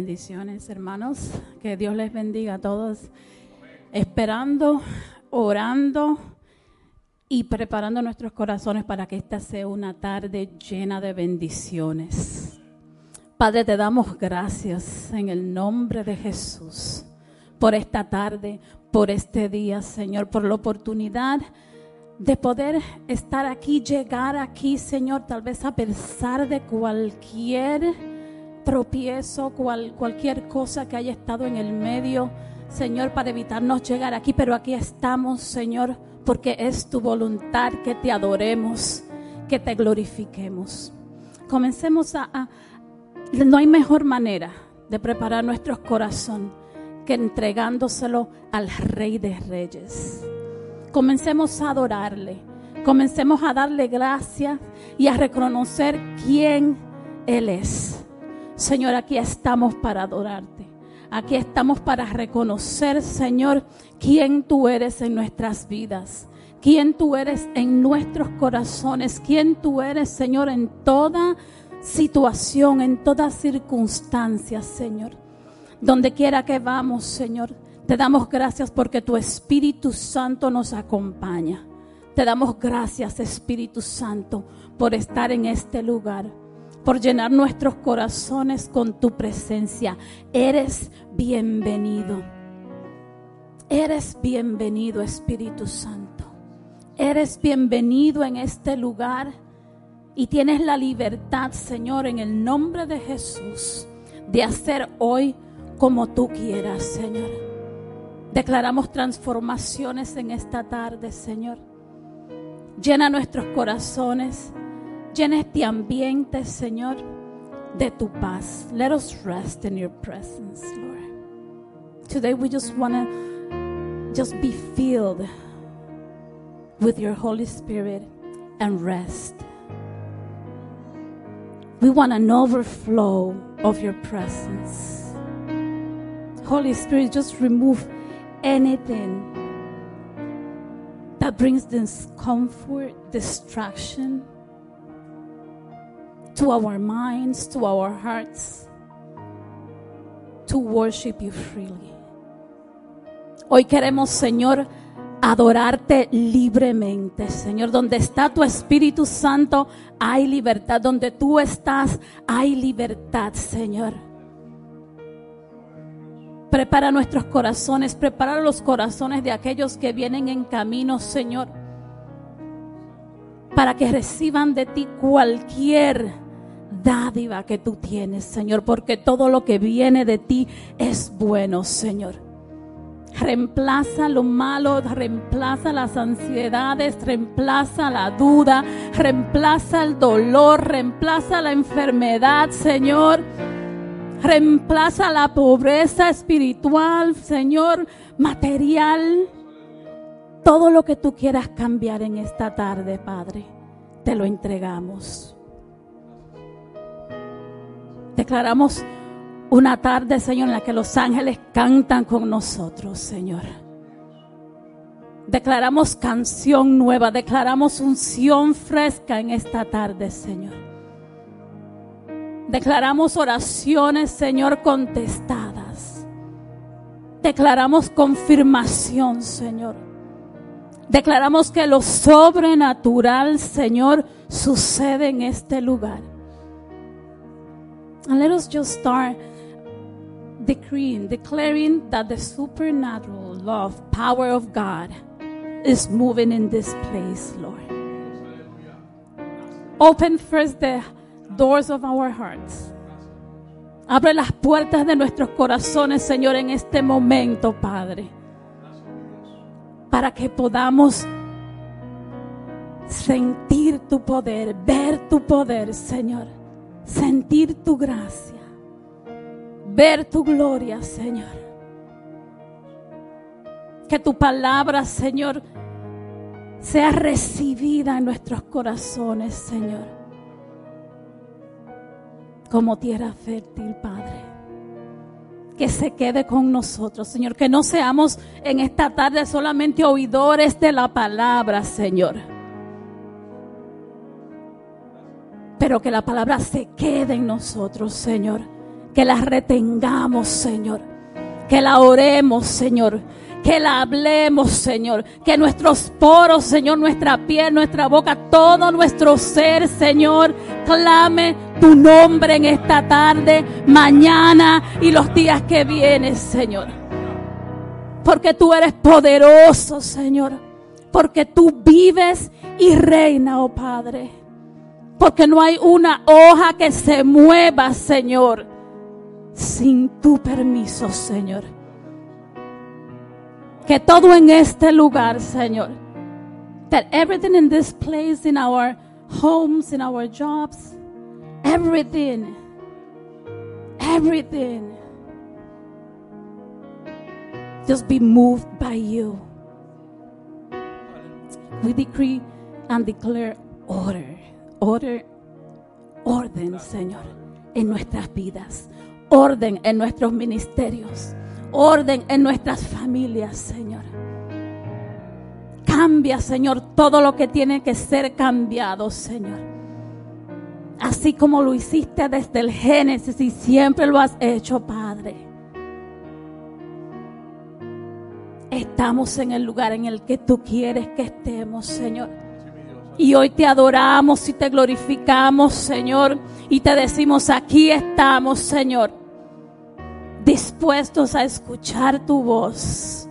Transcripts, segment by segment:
Bendiciones, hermanos. Que Dios les bendiga a todos. Esperando, orando y preparando nuestros corazones para que esta sea una tarde llena de bendiciones. Padre, te damos gracias en el nombre de Jesús por esta tarde, por este día, Señor, por la oportunidad de poder estar aquí, llegar aquí, Señor, tal vez a pesar de cualquier tropiezo, cual, cualquier cosa que haya estado en el medio, Señor, para evitarnos llegar aquí. Pero aquí estamos, Señor, porque es tu voluntad que te adoremos, que te glorifiquemos. Comencemos a, a no hay mejor manera de preparar nuestro corazón que entregándoselo al Rey de Reyes. Comencemos a adorarle, comencemos a darle gracias y a reconocer quién Él es. Señor, aquí estamos para adorarte. Aquí estamos para reconocer, Señor, quién tú eres en nuestras vidas, quién tú eres en nuestros corazones, quién tú eres, Señor, en toda situación, en toda circunstancia, Señor. Donde quiera que vamos, Señor, te damos gracias porque tu Espíritu Santo nos acompaña. Te damos gracias, Espíritu Santo, por estar en este lugar por llenar nuestros corazones con tu presencia. Eres bienvenido. Eres bienvenido, Espíritu Santo. Eres bienvenido en este lugar y tienes la libertad, Señor, en el nombre de Jesús, de hacer hoy como tú quieras, Señor. Declaramos transformaciones en esta tarde, Señor. Llena nuestros corazones Llena este ambiente, Señor, de tu paz. Let us rest in your presence, Lord. Today we just want to just be filled with your Holy Spirit and rest. We want an overflow of your presence. Holy Spirit, just remove anything that brings discomfort, distraction to our minds, to our hearts, to worship you freely. Hoy queremos, Señor, adorarte libremente, Señor. Donde está tu Espíritu Santo, hay libertad. Donde tú estás, hay libertad, Señor. Prepara nuestros corazones, prepara los corazones de aquellos que vienen en camino, Señor, para que reciban de ti cualquier dádiva que tú tienes, Señor, porque todo lo que viene de ti es bueno, Señor. Reemplaza lo malo, reemplaza las ansiedades, reemplaza la duda, reemplaza el dolor, reemplaza la enfermedad, Señor. Reemplaza la pobreza espiritual, Señor, material. Todo lo que tú quieras cambiar en esta tarde, Padre, te lo entregamos. Declaramos una tarde, Señor, en la que los ángeles cantan con nosotros, Señor. Declaramos canción nueva, declaramos unción fresca en esta tarde, Señor. Declaramos oraciones, Señor, contestadas. Declaramos confirmación, Señor. Declaramos que lo sobrenatural, Señor, sucede en este lugar. And let us just start decreeing, declaring that the supernatural love, power of God is moving in this place, Lord. Open first the doors of our hearts. Abre las puertas de nuestros corazones, Señor, en este momento, Padre. Para que podamos sentir tu poder, ver tu poder, Señor sentir tu gracia, ver tu gloria, Señor. Que tu palabra, Señor, sea recibida en nuestros corazones, Señor. Como tierra fértil, Padre. Que se quede con nosotros, Señor. Que no seamos en esta tarde solamente oidores de la palabra, Señor pero que la palabra se quede en nosotros, Señor. que la retengamos, Señor. Que la oremos, Señor. Que la hablemos, Señor. Que nuestros poros, Señor, nuestra piel, nuestra boca, todo nuestro ser, Señor, clame tu nombre en esta tarde, mañana y los días que vienen, Señor. Porque tú eres poderoso, Señor. Porque tú vives y reina, oh Padre. Porque no hay una hoja que se mueva, Señor, sin tu permiso, Señor. Que todo en este lugar, Señor, that everything in this place, in our homes, in our jobs, everything, everything, just be moved by you. We decree and declare order orden, Señor, en nuestras vidas, orden en nuestros ministerios, orden en nuestras familias, Señor. Cambia, Señor, todo lo que tiene que ser cambiado, Señor. Así como lo hiciste desde el Génesis y siempre lo has hecho, Padre. Estamos en el lugar en el que tú quieres que estemos, Señor. Y hoy te adoramos y te glorificamos, Señor. Y te decimos, aquí estamos, Señor, dispuestos a escuchar tu voz.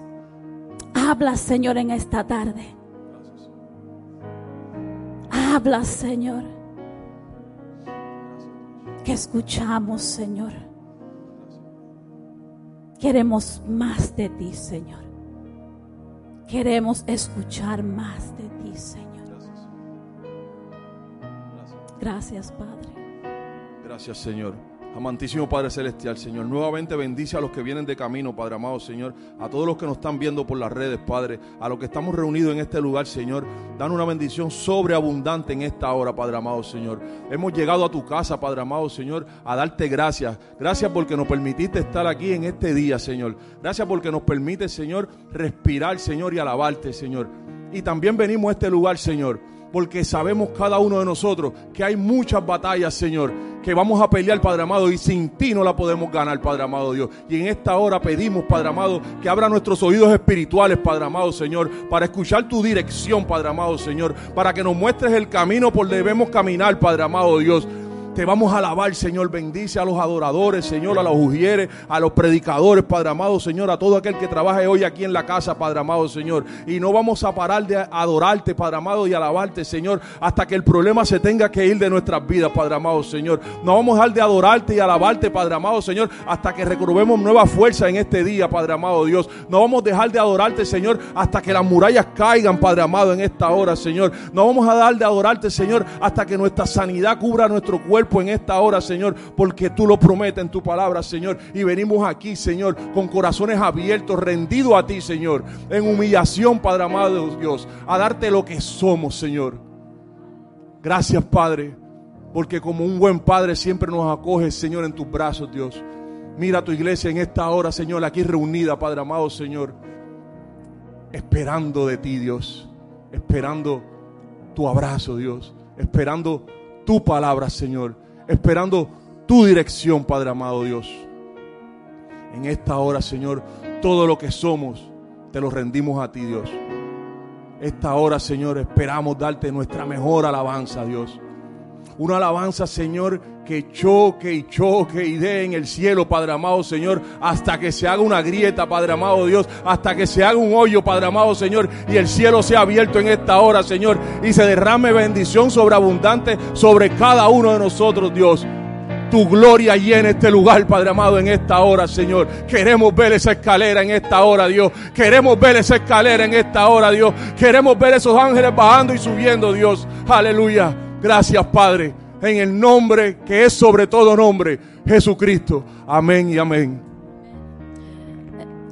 Habla, Señor, en esta tarde. Habla, Señor. Que escuchamos, Señor. Queremos más de ti, Señor. Queremos escuchar más de ti, Señor. Gracias, Padre. Gracias, Señor. Amantísimo Padre Celestial, Señor. Nuevamente bendice a los que vienen de camino, Padre amado, Señor. A todos los que nos están viendo por las redes, Padre. A los que estamos reunidos en este lugar, Señor. Dan una bendición sobreabundante en esta hora, Padre amado, Señor. Hemos llegado a tu casa, Padre amado, Señor, a darte gracias. Gracias porque nos permitiste estar aquí en este día, Señor. Gracias porque nos permite, Señor, respirar, Señor, y alabarte, Señor. Y también venimos a este lugar, Señor porque sabemos cada uno de nosotros que hay muchas batallas, Señor, que vamos a pelear, Padre amado, y sin ti no la podemos ganar, Padre amado Dios. Y en esta hora pedimos, Padre amado, que abra nuestros oídos espirituales, Padre amado, Señor, para escuchar tu dirección, Padre amado, Señor, para que nos muestres el camino por debemos caminar, Padre amado Dios. Te vamos a alabar, Señor. Bendice a los adoradores, Señor, a los ujieres, a los predicadores, Padre amado, Señor, a todo aquel que trabaje hoy aquí en la casa, Padre amado, Señor. Y no vamos a parar de adorarte, Padre amado, y alabarte, Señor, hasta que el problema se tenga que ir de nuestras vidas, Padre amado, Señor. No vamos a dejar de adorarte y alabarte, Padre amado, Señor, hasta que recuperemos nueva fuerza en este día, Padre amado Dios. No vamos a dejar de adorarte, Señor, hasta que las murallas caigan, Padre amado, en esta hora, Señor. No vamos a dejar de adorarte, Señor, hasta que nuestra sanidad cubra nuestro cuerpo en esta hora, Señor, porque tú lo prometes en tu palabra, Señor. Y venimos aquí, Señor, con corazones abiertos, rendidos a ti, Señor, en humillación, Padre amado Dios, a darte lo que somos, Señor. Gracias, Padre, porque como un buen Padre siempre nos acoges, Señor, en tus brazos, Dios. Mira tu iglesia en esta hora, Señor, aquí reunida, Padre amado, Señor, esperando de ti, Dios, esperando tu abrazo, Dios, esperando tu palabra, Señor, esperando tu dirección, Padre amado Dios. En esta hora, Señor, todo lo que somos, te lo rendimos a ti, Dios. Esta hora, Señor, esperamos darte nuestra mejor alabanza, Dios. Una alabanza, Señor, que choque y choque y dé en el cielo, Padre amado Señor, hasta que se haga una grieta, Padre amado Dios, hasta que se haga un hoyo, Padre amado Señor, y el cielo sea abierto en esta hora, Señor, y se derrame bendición sobreabundante sobre cada uno de nosotros, Dios tu gloria llena este lugar, Padre amado, en esta hora, Señor. Queremos ver esa escalera en esta hora, Dios. Queremos ver esa escalera en esta hora, Dios. Queremos ver esos ángeles bajando y subiendo, Dios. Aleluya. Gracias, Padre en el nombre que es sobre todo nombre, Jesucristo. Amén y amén.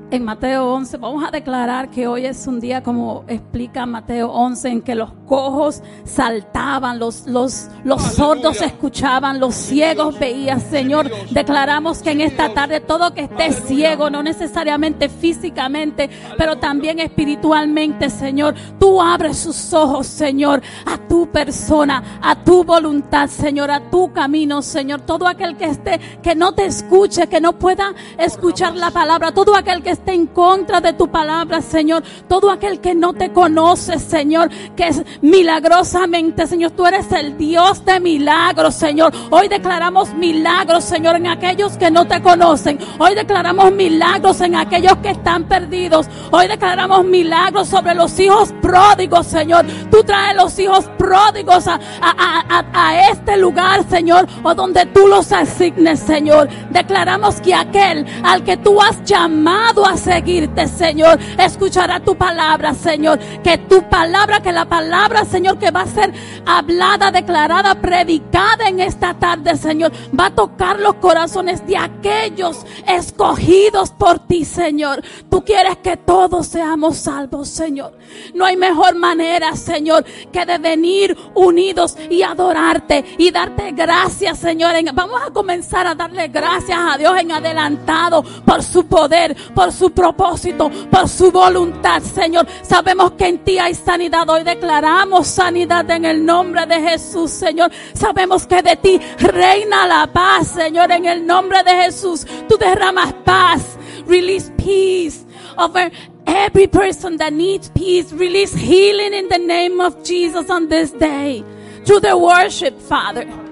En Mateo 11, vamos a declarar que hoy es un día como explica Mateo 11, en que los cojos saltaban, los, los, los sordos escuchaban, los ciegos veían. Señor, declaramos que en esta tarde todo que esté ciego, no necesariamente físicamente, pero también espiritualmente, Señor, tú abres sus ojos, Señor, a tu persona, a tu voluntad, Señor, a tu camino, Señor. Todo aquel que esté, que no te escuche, que no pueda escuchar la palabra, todo aquel que en contra de tu palabra, Señor. Todo aquel que no te conoce, Señor, que es milagrosamente, Señor, tú eres el Dios de milagros, Señor. Hoy declaramos milagros, Señor, en aquellos que no te conocen. Hoy declaramos milagros en aquellos que están perdidos. Hoy declaramos milagros sobre los hijos pródigos, Señor. Tú traes los hijos pródigos a, a, a este lugar, Señor, o donde tú los asignes, Señor. Declaramos que aquel al que tú has llamado a seguirte, Señor. Escuchará tu palabra, Señor. Que tu palabra, que la palabra, Señor, que va a ser hablada, declarada, predicada en esta tarde, Señor, va a tocar los corazones de aquellos escogidos por ti, Señor. Tú quieres que todos seamos salvos, Señor. No hay mejor manera, Señor, que de venir unidos y adorarte y darte gracias, Señor. Vamos a comenzar a darle gracias a Dios en adelantado por su poder, por su propósito, por su voluntad, Señor. Sabemos que en ti hay sanidad. Hoy declaramos sanidad en el nombre de Jesús, Señor. Sabemos que de ti reina la paz, Señor, en el nombre de Jesús. Tú derramas paz. Release peace over every person that needs peace. Release healing in the name of Jesus on this day. Through the worship, Father.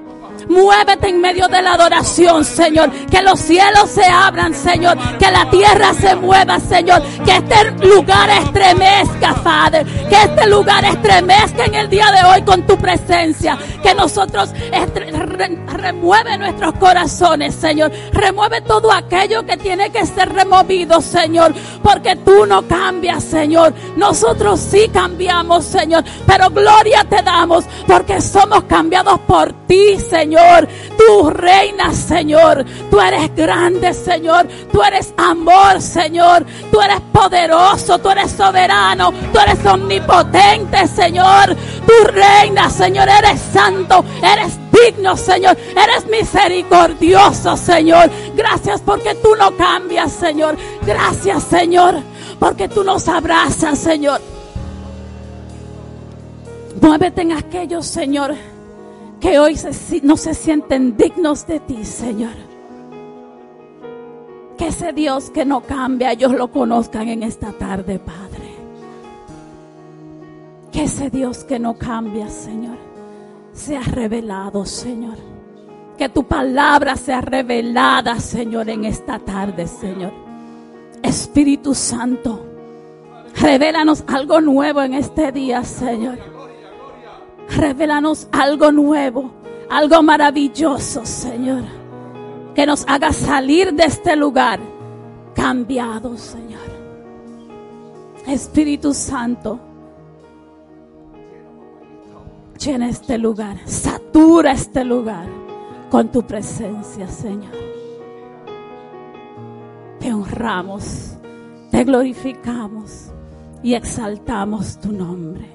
Muévete en medio de la adoración, Señor. Que los cielos se abran, Señor. Que la tierra se mueva, Señor. Que este lugar estremezca, Padre. Que este lugar estremezca en el día de hoy con tu presencia. Que nosotros remueve nuestros corazones, Señor. Remueve todo aquello que tiene que ser removido, Señor. Porque tú no cambias, Señor. Nosotros sí cambiamos, Señor. Pero gloria te damos porque somos cambiados por ti, Señor. Señor. Tú reinas, Señor. Tú eres grande, Señor. Tú eres amor, Señor. Tú eres poderoso, tú eres soberano, tú eres omnipotente, Señor. Tú reinas, Señor. Eres santo, eres digno, Señor. Eres misericordioso, Señor. Gracias porque tú no cambias, Señor. Gracias, Señor, porque tú nos abrazas, Señor. Muévete en aquellos, Señor que hoy no se sienten dignos de ti, Señor. Que ese Dios que no cambia, ellos lo conozcan en esta tarde, Padre. Que ese Dios que no cambia, Señor, sea revelado, Señor. Que tu palabra sea revelada, Señor, en esta tarde, Señor. Espíritu Santo, revélanos algo nuevo en este día, Señor. Revelanos algo nuevo, algo maravilloso, Señor. Que nos haga salir de este lugar cambiado, Señor. Espíritu Santo, llena este lugar, satura este lugar con tu presencia, Señor. Te honramos, te glorificamos y exaltamos tu nombre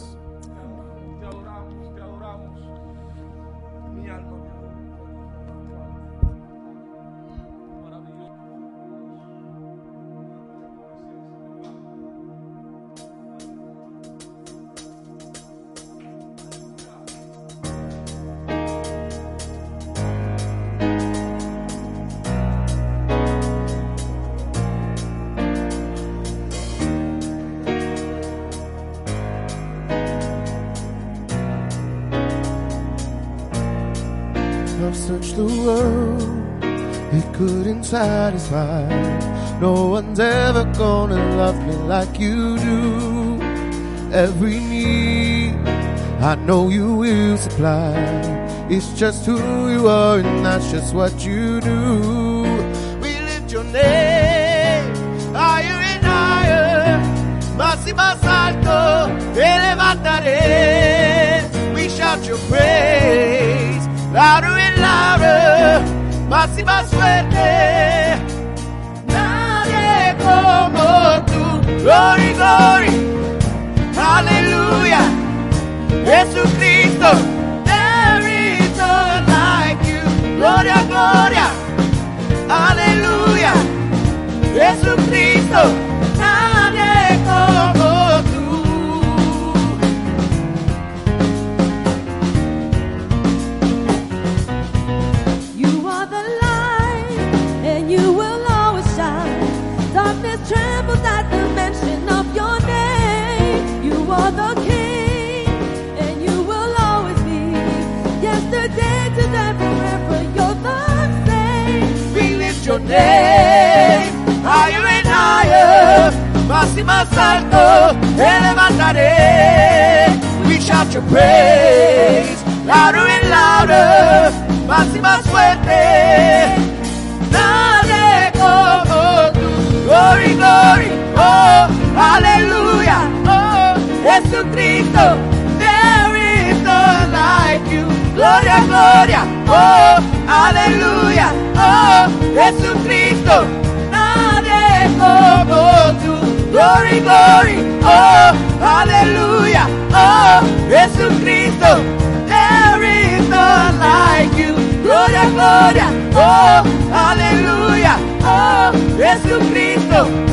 Satisfied. No one's ever gonna love me like you do. Every need I know you will supply. It's just who you are, and that's just what you do. We lift your name higher and higher. Más y más alto te levantaré. We shout your praise louder and louder más y más fuerte, Glory, glory. Hallelujah. Jesus Cristo. There is none like you. Gloria, gloria. Hallelujah. Jesus Cristo. your name. Higher and higher, más y más alto, te levantaré. We shout your praise, louder and louder, más y más fuerte. Nadie como tú, glory, glory, oh, aleluya, oh, Jesucristo, there is none like you. Gloria, gloria, oh, aleluya, oh, Jesucristo, nadie como tú. Glory, glory, oh, hallelujah, oh, Jesucristo, there is none like you. Gloria, gloria, oh, hallelujah, oh, Jesucristo.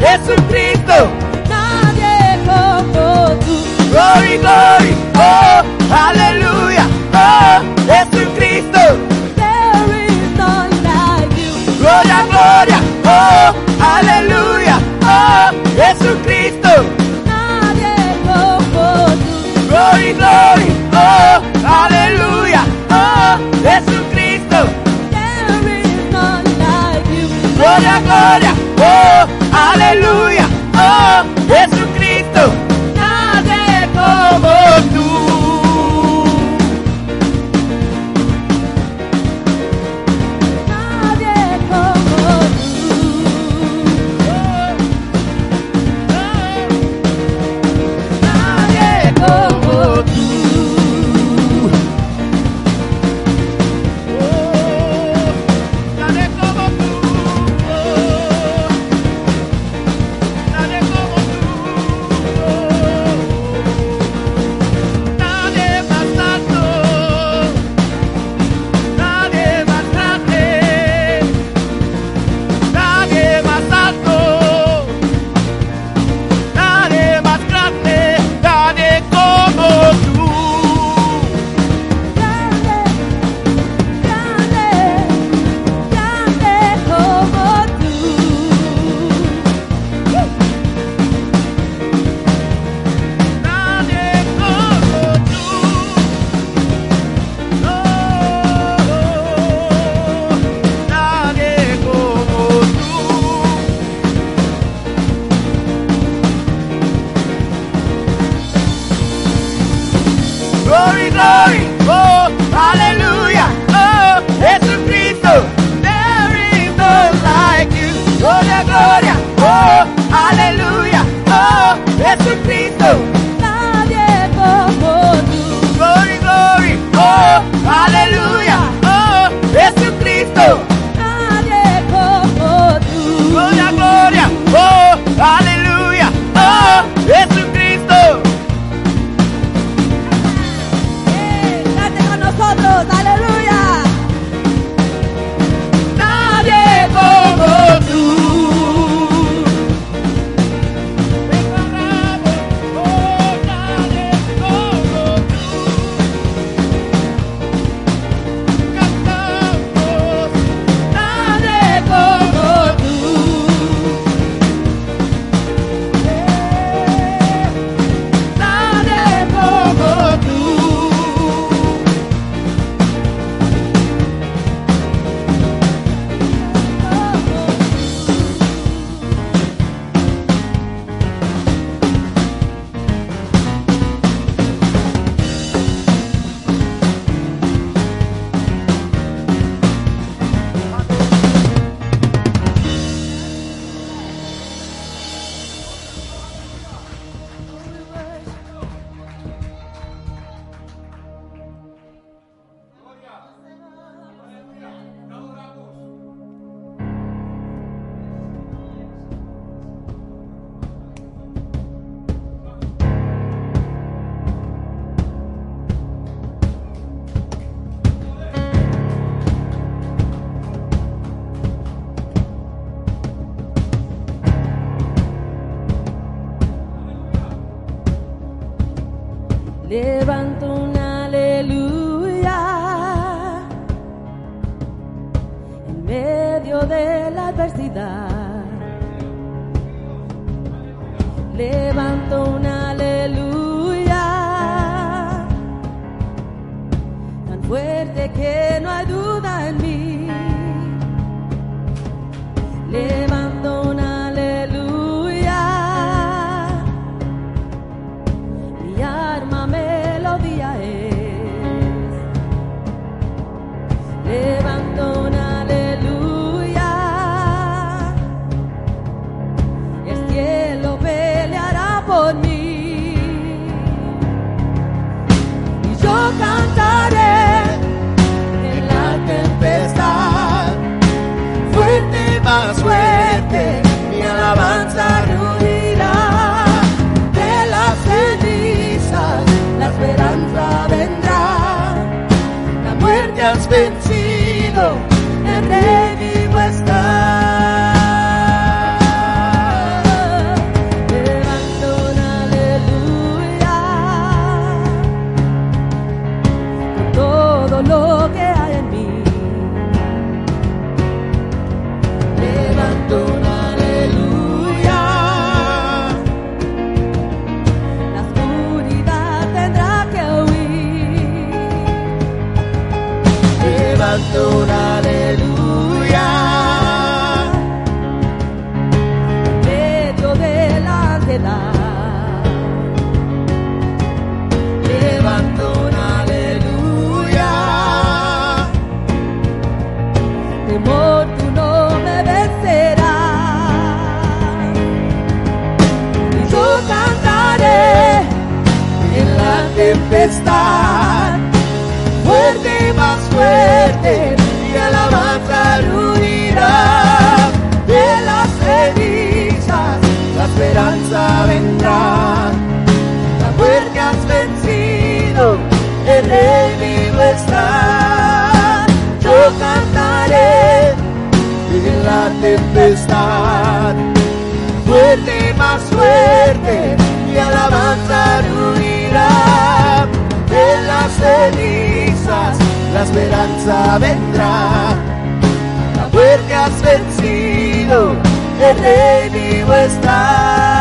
Jesucristo, nadie como tú. Glory, glory. tempestad. Fuerte, más fuerte, y alabanza unirá. De las cenizas la esperanza vendrá. La muerte has vencido, el rey vivo está. Yo cantaré en la tempestad. Fuerte, más fuerte, y alabanza unirá cenizas, la esperanza vendrá. La muerte has vencido, el rey vivo está.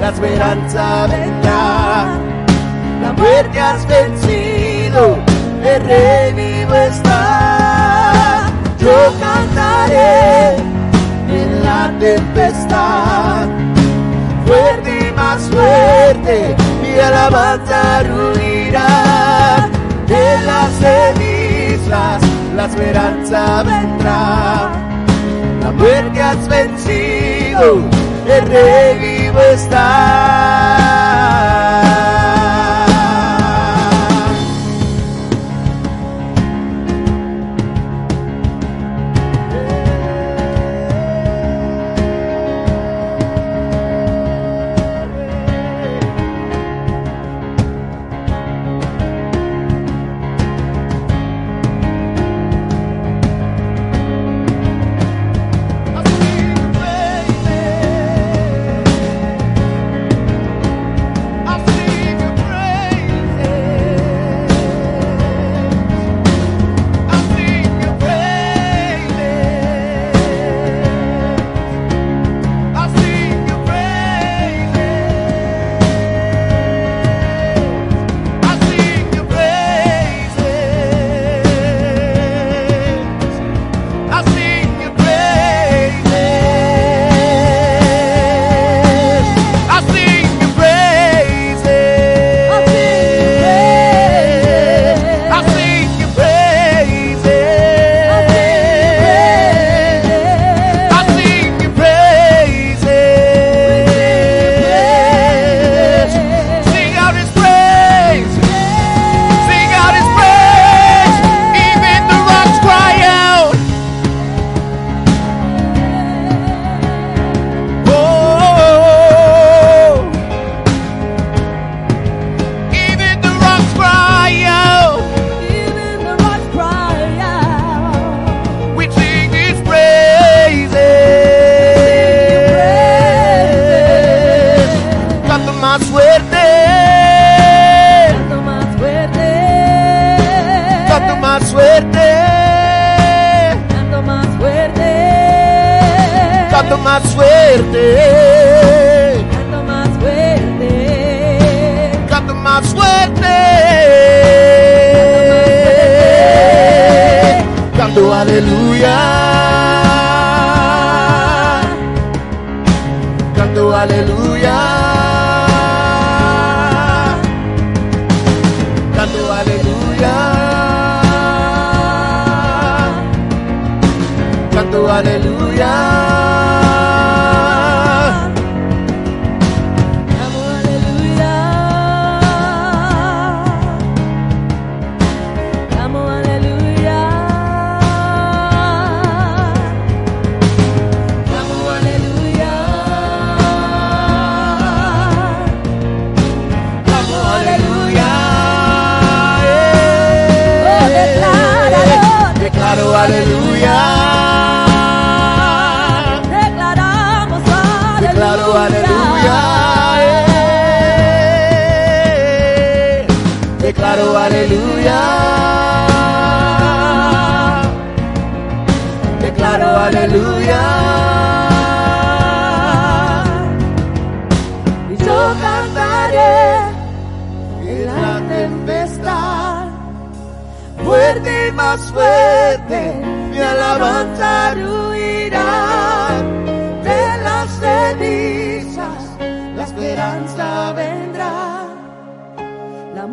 la esperanza vendrá. La muerte has vencido, el rey está. Yo cantaré en la tempestad, fuerte y más fuerte, mi alabanza ruirá. De las cenizas la esperanza vendrá, la muerte has vencido el rey vivo está.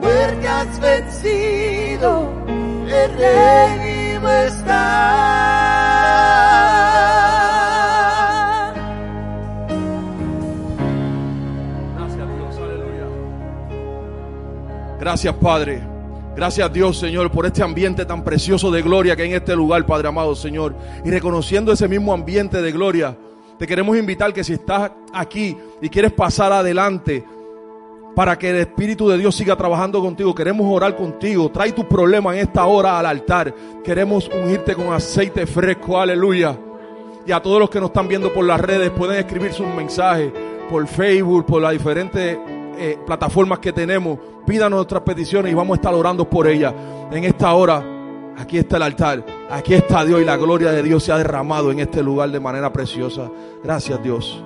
Muerte vencido, el rey está. Gracias Dios, aleluya. Gracias Padre. Gracias Dios Señor por este ambiente tan precioso de gloria que hay en este lugar, Padre amado Señor. Y reconociendo ese mismo ambiente de gloria, te queremos invitar que si estás aquí y quieres pasar adelante para que el Espíritu de Dios siga trabajando contigo, queremos orar contigo. Trae tus problemas en esta hora al altar. Queremos ungirte con aceite fresco, aleluya. Y a todos los que nos están viendo por las redes pueden escribir sus mensajes por Facebook, por las diferentes eh, plataformas que tenemos. Pídanos nuestras peticiones y vamos a estar orando por ellas. En esta hora, aquí está el altar, aquí está Dios y la gloria de Dios se ha derramado en este lugar de manera preciosa. Gracias Dios.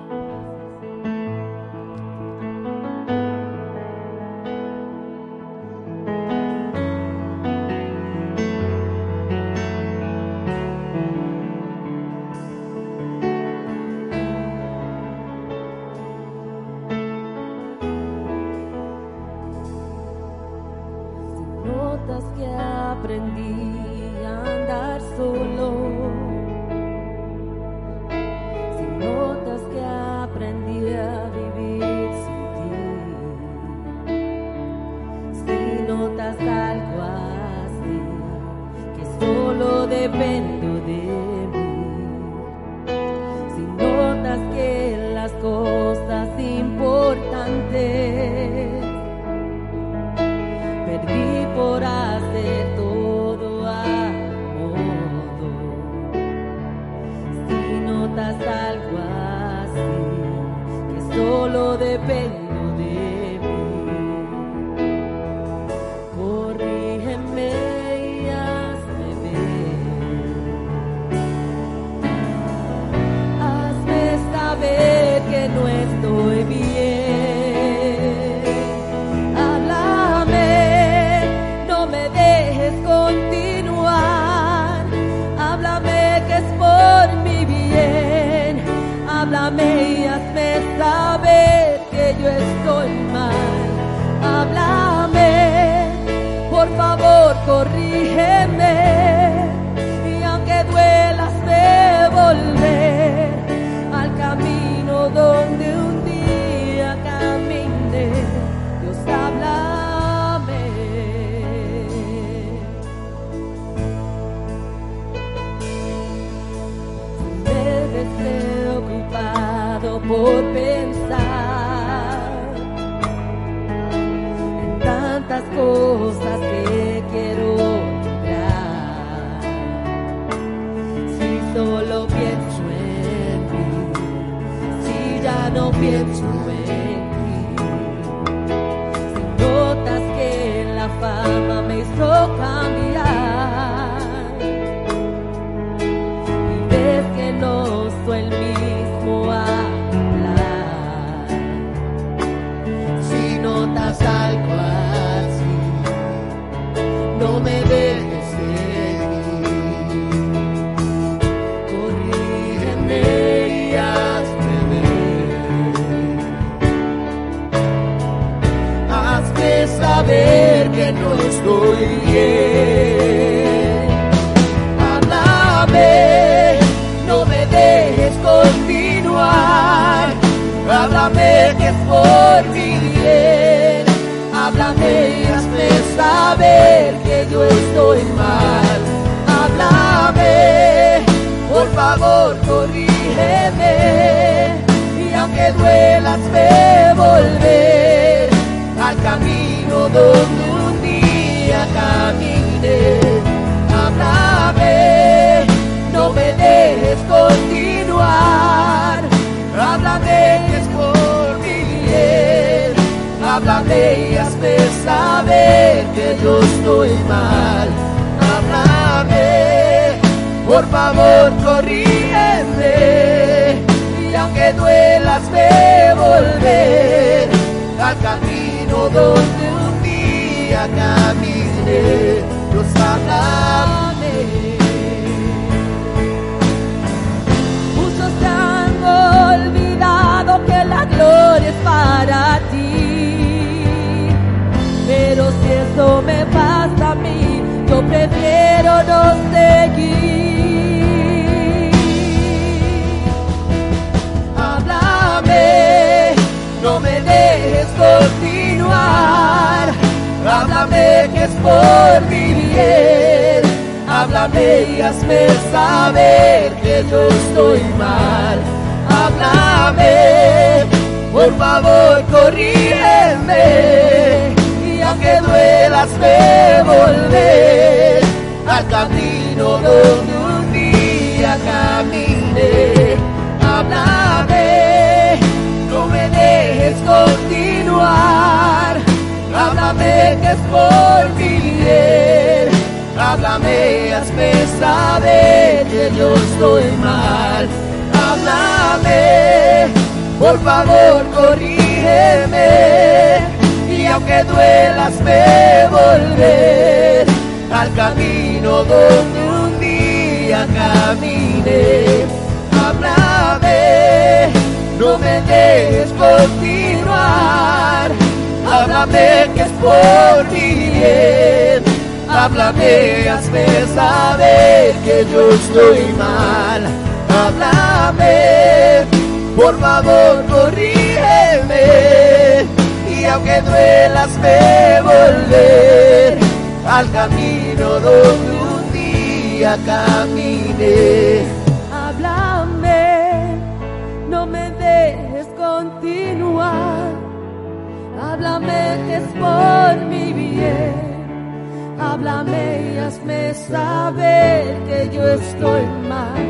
Yo estoy mal.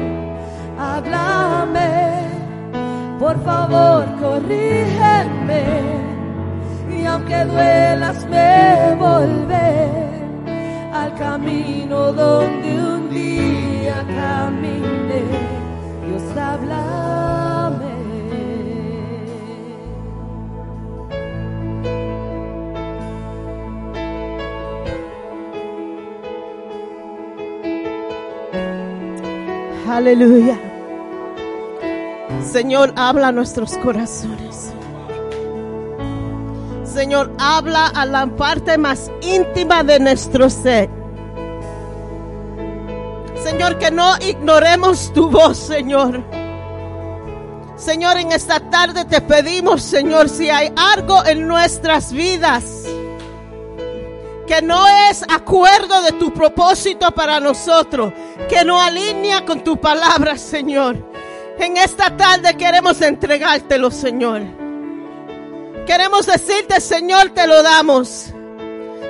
Háblame, por favor, corrígeme. Y aunque duelas, me volver al camino donde un día caminé. Dios, háblame. Aleluya. Señor, habla a nuestros corazones. Señor, habla a la parte más íntima de nuestro ser. Señor, que no ignoremos tu voz, Señor. Señor, en esta tarde te pedimos, Señor, si hay algo en nuestras vidas que no es acuerdo de tu propósito para nosotros, que no alinea con tu palabra, Señor. En esta tarde queremos entregártelo, Señor. Queremos decirte, Señor, te lo damos.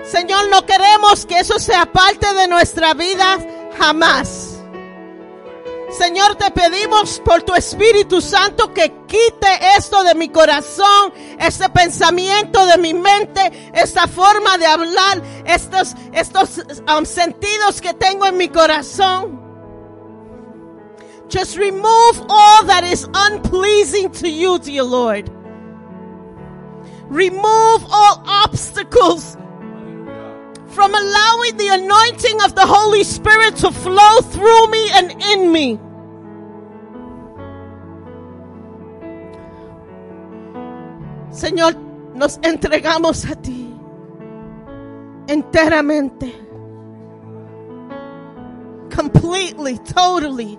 Señor, no queremos que eso sea parte de nuestra vida jamás. Señor, te pedimos por tu Espíritu Santo que quite esto de mi corazón, este pensamiento de mi mente, esta forma de hablar, estos, estos um, sentidos que tengo en mi corazón. Just remove all that is unpleasing to you, dear Lord. Remove all obstacles from allowing the anointing of the Holy Spirit to flow through me and in me. Señor, nos entregamos a ti enteramente, completely, totally,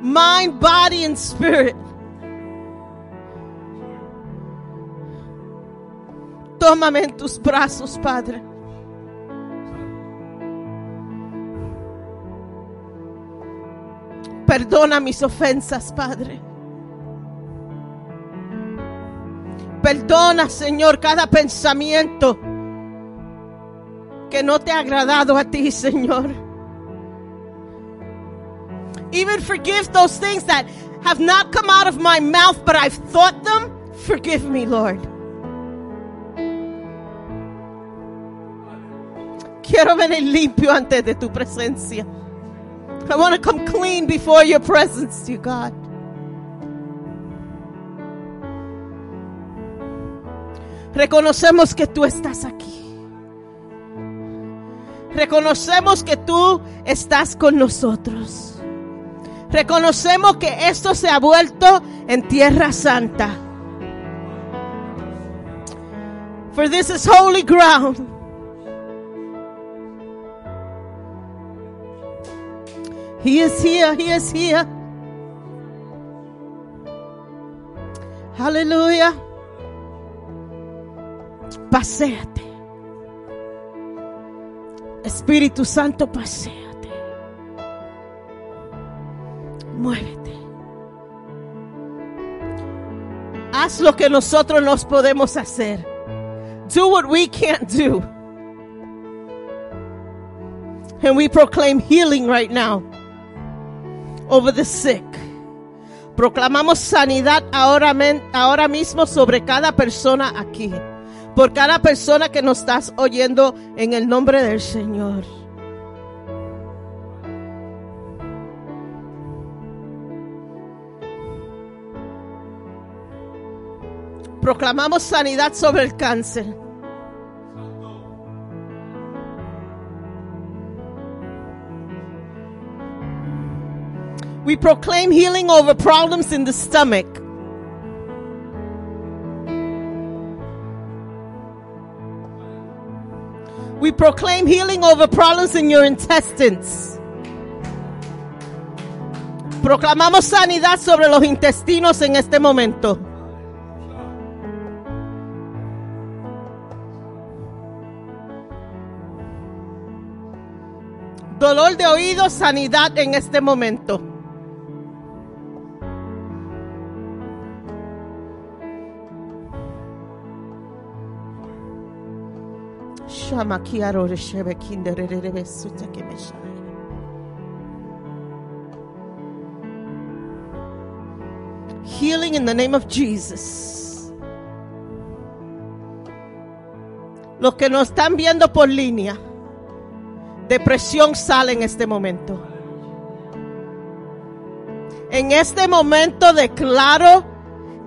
mind, body, and spirit. Tómame en tus brazos, Padre. Perdona mis ofensas, Padre. Perdona, Señor, cada pensamiento que no te ha agradado a ti, Señor. Even forgive those things that have not come out of my mouth, but I've thought them. Forgive me, Lord. Quiero venir limpio antes de tu presencia. I want to come clean before your presence, dear God. Reconocemos que tú estás aquí. Reconocemos que tú estás con nosotros. Reconocemos que esto se ha vuelto en tierra santa. For this is holy ground. He is here, he is here. Hallelujah. Paséate. Espíritu Santo, paséate. Muévete. Haz lo que nosotros nos podemos hacer. Do what we can't do. And we proclaim healing right now over the sick. Proclamamos sanidad ahora, ahora mismo sobre cada persona aquí. Por cada persona que nos estás oyendo en el nombre del Señor. Proclamamos sanidad sobre el cáncer. We proclaim healing over problems in the stomach. We proclaim healing over problems in your intestines. Proclamamos sanidad sobre los intestinos en este momento. Dolor de oído, sanidad en este momento. Shama. Healing in the name of Jesus. Los que nos están viendo por línea, depresión sale en este momento. En este momento declaro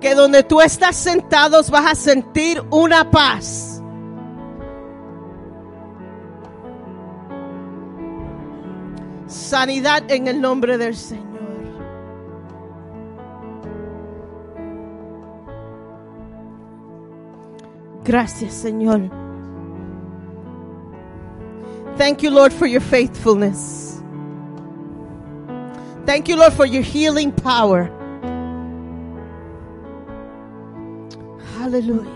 que donde tú estás sentados vas a sentir una paz. Sanidad en el nombre del Señor. Gracias, Señor. Thank you, Lord, for your faithfulness. Thank you, Lord, for your healing power. Hallelujah.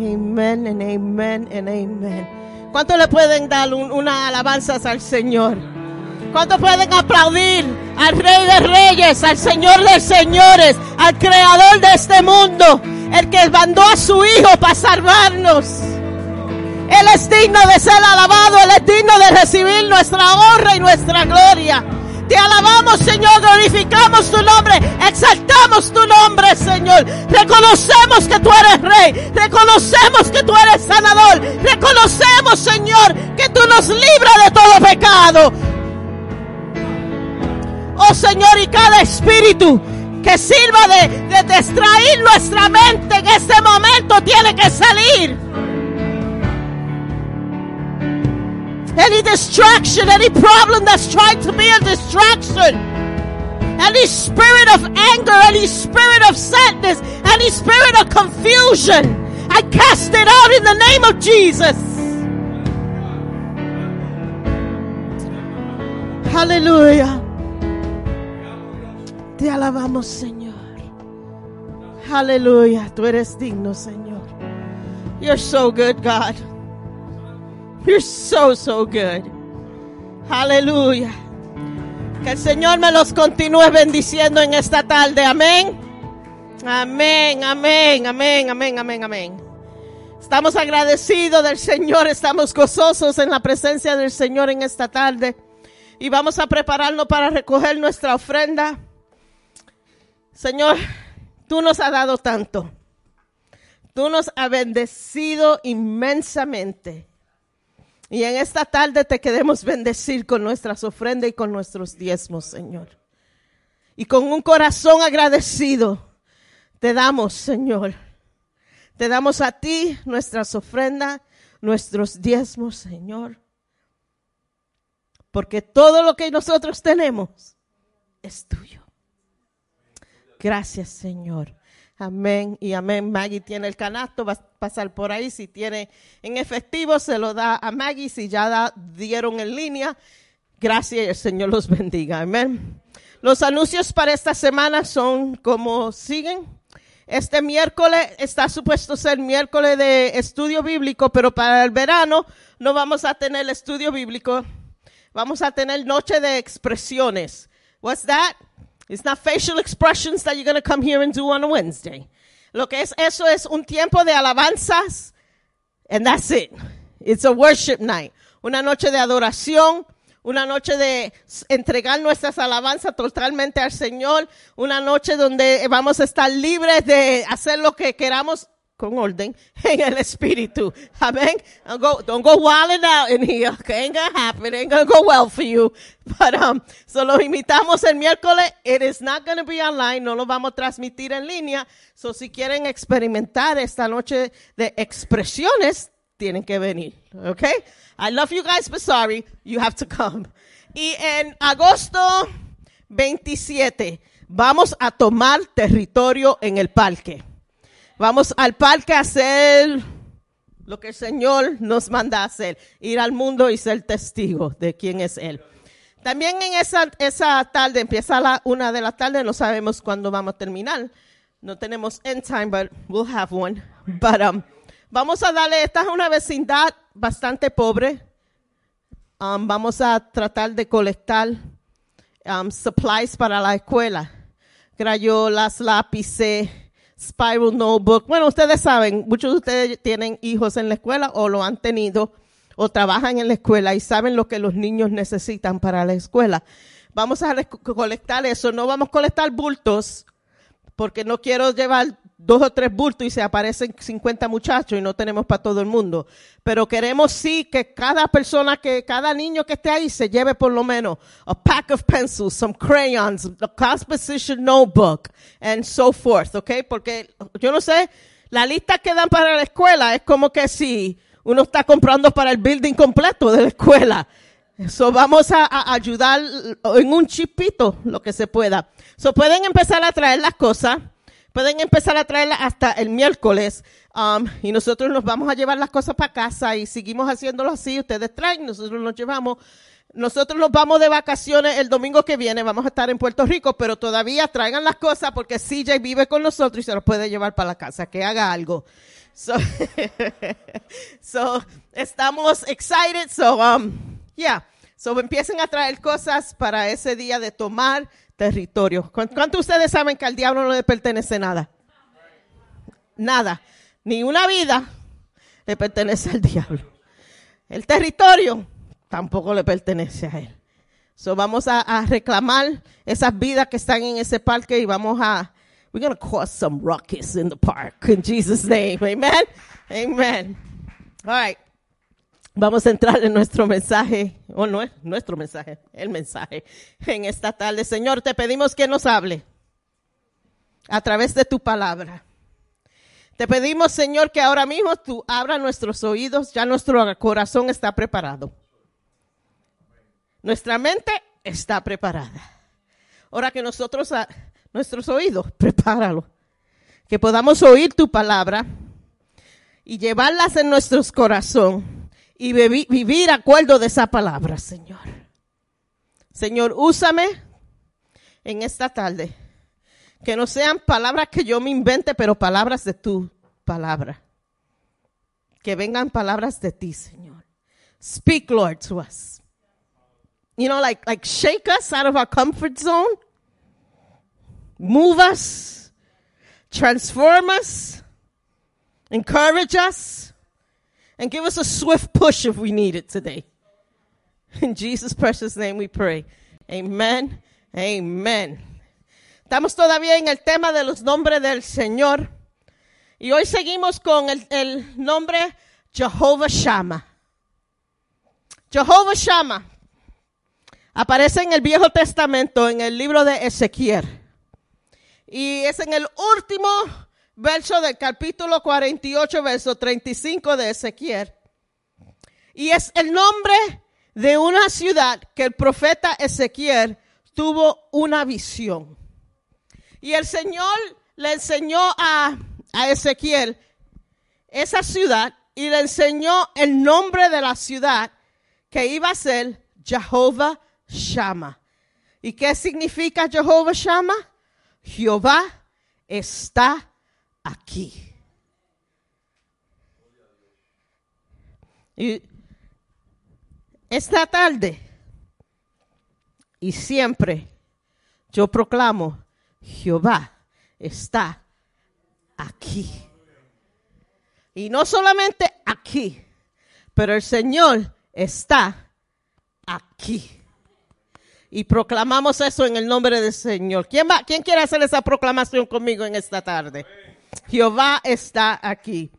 Amen and amen and amen. ¿Cuánto le pueden dar un- una alabanza al Señor? ¿Cuánto pueden aplaudir al Rey de Reyes, al Señor de Señores, al Creador de este mundo, el que mandó a su Hijo para salvarnos? Él es digno de ser alabado, Él es digno de recibir nuestra honra y nuestra gloria. Te alabamos, Señor, glorificamos tu nombre, exaltamos tu nombre, Señor. Reconocemos que tú eres Rey, reconocemos que tú eres sanador, reconocemos, Señor, que tú nos libras de todo pecado. Oh Señor, y cada espíritu que sirva de, de distraer nuestra mente en este momento tiene que salir. Any distraction, any problem that's trying to be a distraction, any spirit of anger, any spirit of sadness, any spirit of confusion, I cast it out in the name of Jesus. Aleluya. Te alabamos, Señor. Aleluya. Tú eres digno, Señor. You're so good, God. You're so, so good. Aleluya. Que el Señor me los continúe bendiciendo en esta tarde. Amén. Amén, amén, amén, amén, amén, amén. Estamos agradecidos del Señor, estamos gozosos en la presencia del Señor en esta tarde. Y vamos a prepararnos para recoger nuestra ofrenda. Señor, tú nos has dado tanto. Tú nos has bendecido inmensamente. Y en esta tarde te queremos bendecir con nuestras ofrendas y con nuestros diezmos, Señor. Y con un corazón agradecido, te damos, Señor. Te damos a ti nuestras ofrendas, nuestros diezmos, Señor. Porque todo lo que nosotros tenemos es tuyo. Gracias, Señor. Amén y amén. Maggie tiene el canasto, va a pasar por ahí. Si tiene en efectivo, se lo da a Maggie. Si ya dieron en línea, gracias y el Señor los bendiga. Amén. Los anuncios para esta semana son como siguen. Este miércoles está supuesto ser miércoles de estudio bíblico, pero para el verano no vamos a tener estudio bíblico. Vamos a tener noche de expresiones. What's that? It's not facial expressions that you're going to come here and do on a Wednesday. Lo que es eso es un tiempo de alabanzas and that's it. It's a worship night. Una noche de adoración, una noche de entregar nuestras alabanzas totalmente al Señor, una noche donde vamos a estar libres de hacer lo que queramos con orden en el espíritu. Amén. Don't go, don't go wilding out in here. Okay? Ain't gonna happen. Ain't gonna go well for you. But, um, so los invitamos el miércoles. It is not gonna be online. No lo vamos a transmitir en línea. So si quieren experimentar esta noche de expresiones, tienen que venir. Okay? I love you guys, but sorry. You have to come. Y en agosto 27 vamos a tomar territorio en el parque. Vamos al parque a hacer lo que el Señor nos manda hacer, ir al mundo y ser testigo de quién es Él. También en esa, esa tarde, empieza la una de la tarde, no sabemos cuándo vamos a terminar. No tenemos end time, but we'll have one. But, um, vamos a darle, esta es una vecindad bastante pobre. Um, vamos a tratar de colectar um, supplies para la escuela. Crayolas, lápices, spiral notebook. Bueno, ustedes saben, muchos de ustedes tienen hijos en la escuela o lo han tenido o trabajan en la escuela y saben lo que los niños necesitan para la escuela. Vamos a colectar eso, no vamos a colectar bultos, porque no quiero llevar dos o tres bultos y se aparecen 50 muchachos y no tenemos para todo el mundo. Pero queremos sí que cada persona, que cada niño que esté ahí se lleve por lo menos a pack of pencils, some crayons, a composition notebook, and so forth, ¿ok? Porque yo no sé, la lista que dan para la escuela es como que si uno está comprando para el building completo de la escuela. So vamos a, a ayudar en un chipito lo que se pueda. So pueden empezar a traer las cosas. Pueden empezar a traerlas hasta el miércoles. Um, y nosotros nos vamos a llevar las cosas para casa y seguimos haciéndolo así. Ustedes traen, nosotros nos llevamos. Nosotros nos vamos de vacaciones el domingo que viene. Vamos a estar en Puerto Rico, pero todavía traigan las cosas porque CJ vive con nosotros y se los puede llevar para la casa. Que haga algo. So, so estamos excited. So, um, yeah. So empiecen a traer cosas para ese día de tomar territorio. ¿Cuántos ustedes saben que al diablo no le pertenece nada? Nada. Ni una vida le pertenece al diablo. El territorio tampoco le pertenece a él. So vamos a, a reclamar esas vidas que están en ese parque y vamos a, we're going to cause some ruckus in the park in Jesus' name. Amen. Amen. All right. Vamos a entrar en nuestro mensaje, o no es nuestro mensaje, el mensaje en esta tarde. Señor, te pedimos que nos hable a través de tu palabra. Te pedimos, Señor, que ahora mismo tú abras nuestros oídos, ya nuestro corazón está preparado. Nuestra mente está preparada. Ahora que nosotros, a, nuestros oídos, prepáralo. Que podamos oír tu palabra y llevarlas en nuestros corazones y vivir acuerdo de esa palabra, Señor. Señor, úsame en esta tarde. Que no sean palabras que yo me invente, pero palabras de tu palabra. Que vengan palabras de ti, Señor. Speak, Lord, to us. You know, like, like shake us out of our comfort zone. Move us. Transform us. Encourage us and give us a swift push if we need it today. In Jesus' precious name we pray. Amen. Amen. Estamos todavía en el tema de los nombres del Señor. Y hoy seguimos con el, nombre Jehovah Shammah. Jehovah Shammah aparece en el Viejo Testamento, en el libro de Ezequiel. Y es en el último verso del capítulo 48, verso 35 de Ezequiel. Y es el nombre de una ciudad que el profeta Ezequiel tuvo una visión. Y el Señor le enseñó a, a Ezequiel esa ciudad y le enseñó el nombre de la ciudad que iba a ser Jehová Shammah. ¿Y qué significa Jehová Shammah? Jehová está aquí. Y esta tarde y siempre yo proclamo, Jehová está aquí. Y no solamente aquí, pero el Señor está aquí. Y proclamamos eso en el nombre del Señor. ¿Quién, va, ¿Quién quiere hacer esa proclamación conmigo en esta tarde? Jehová está aquí.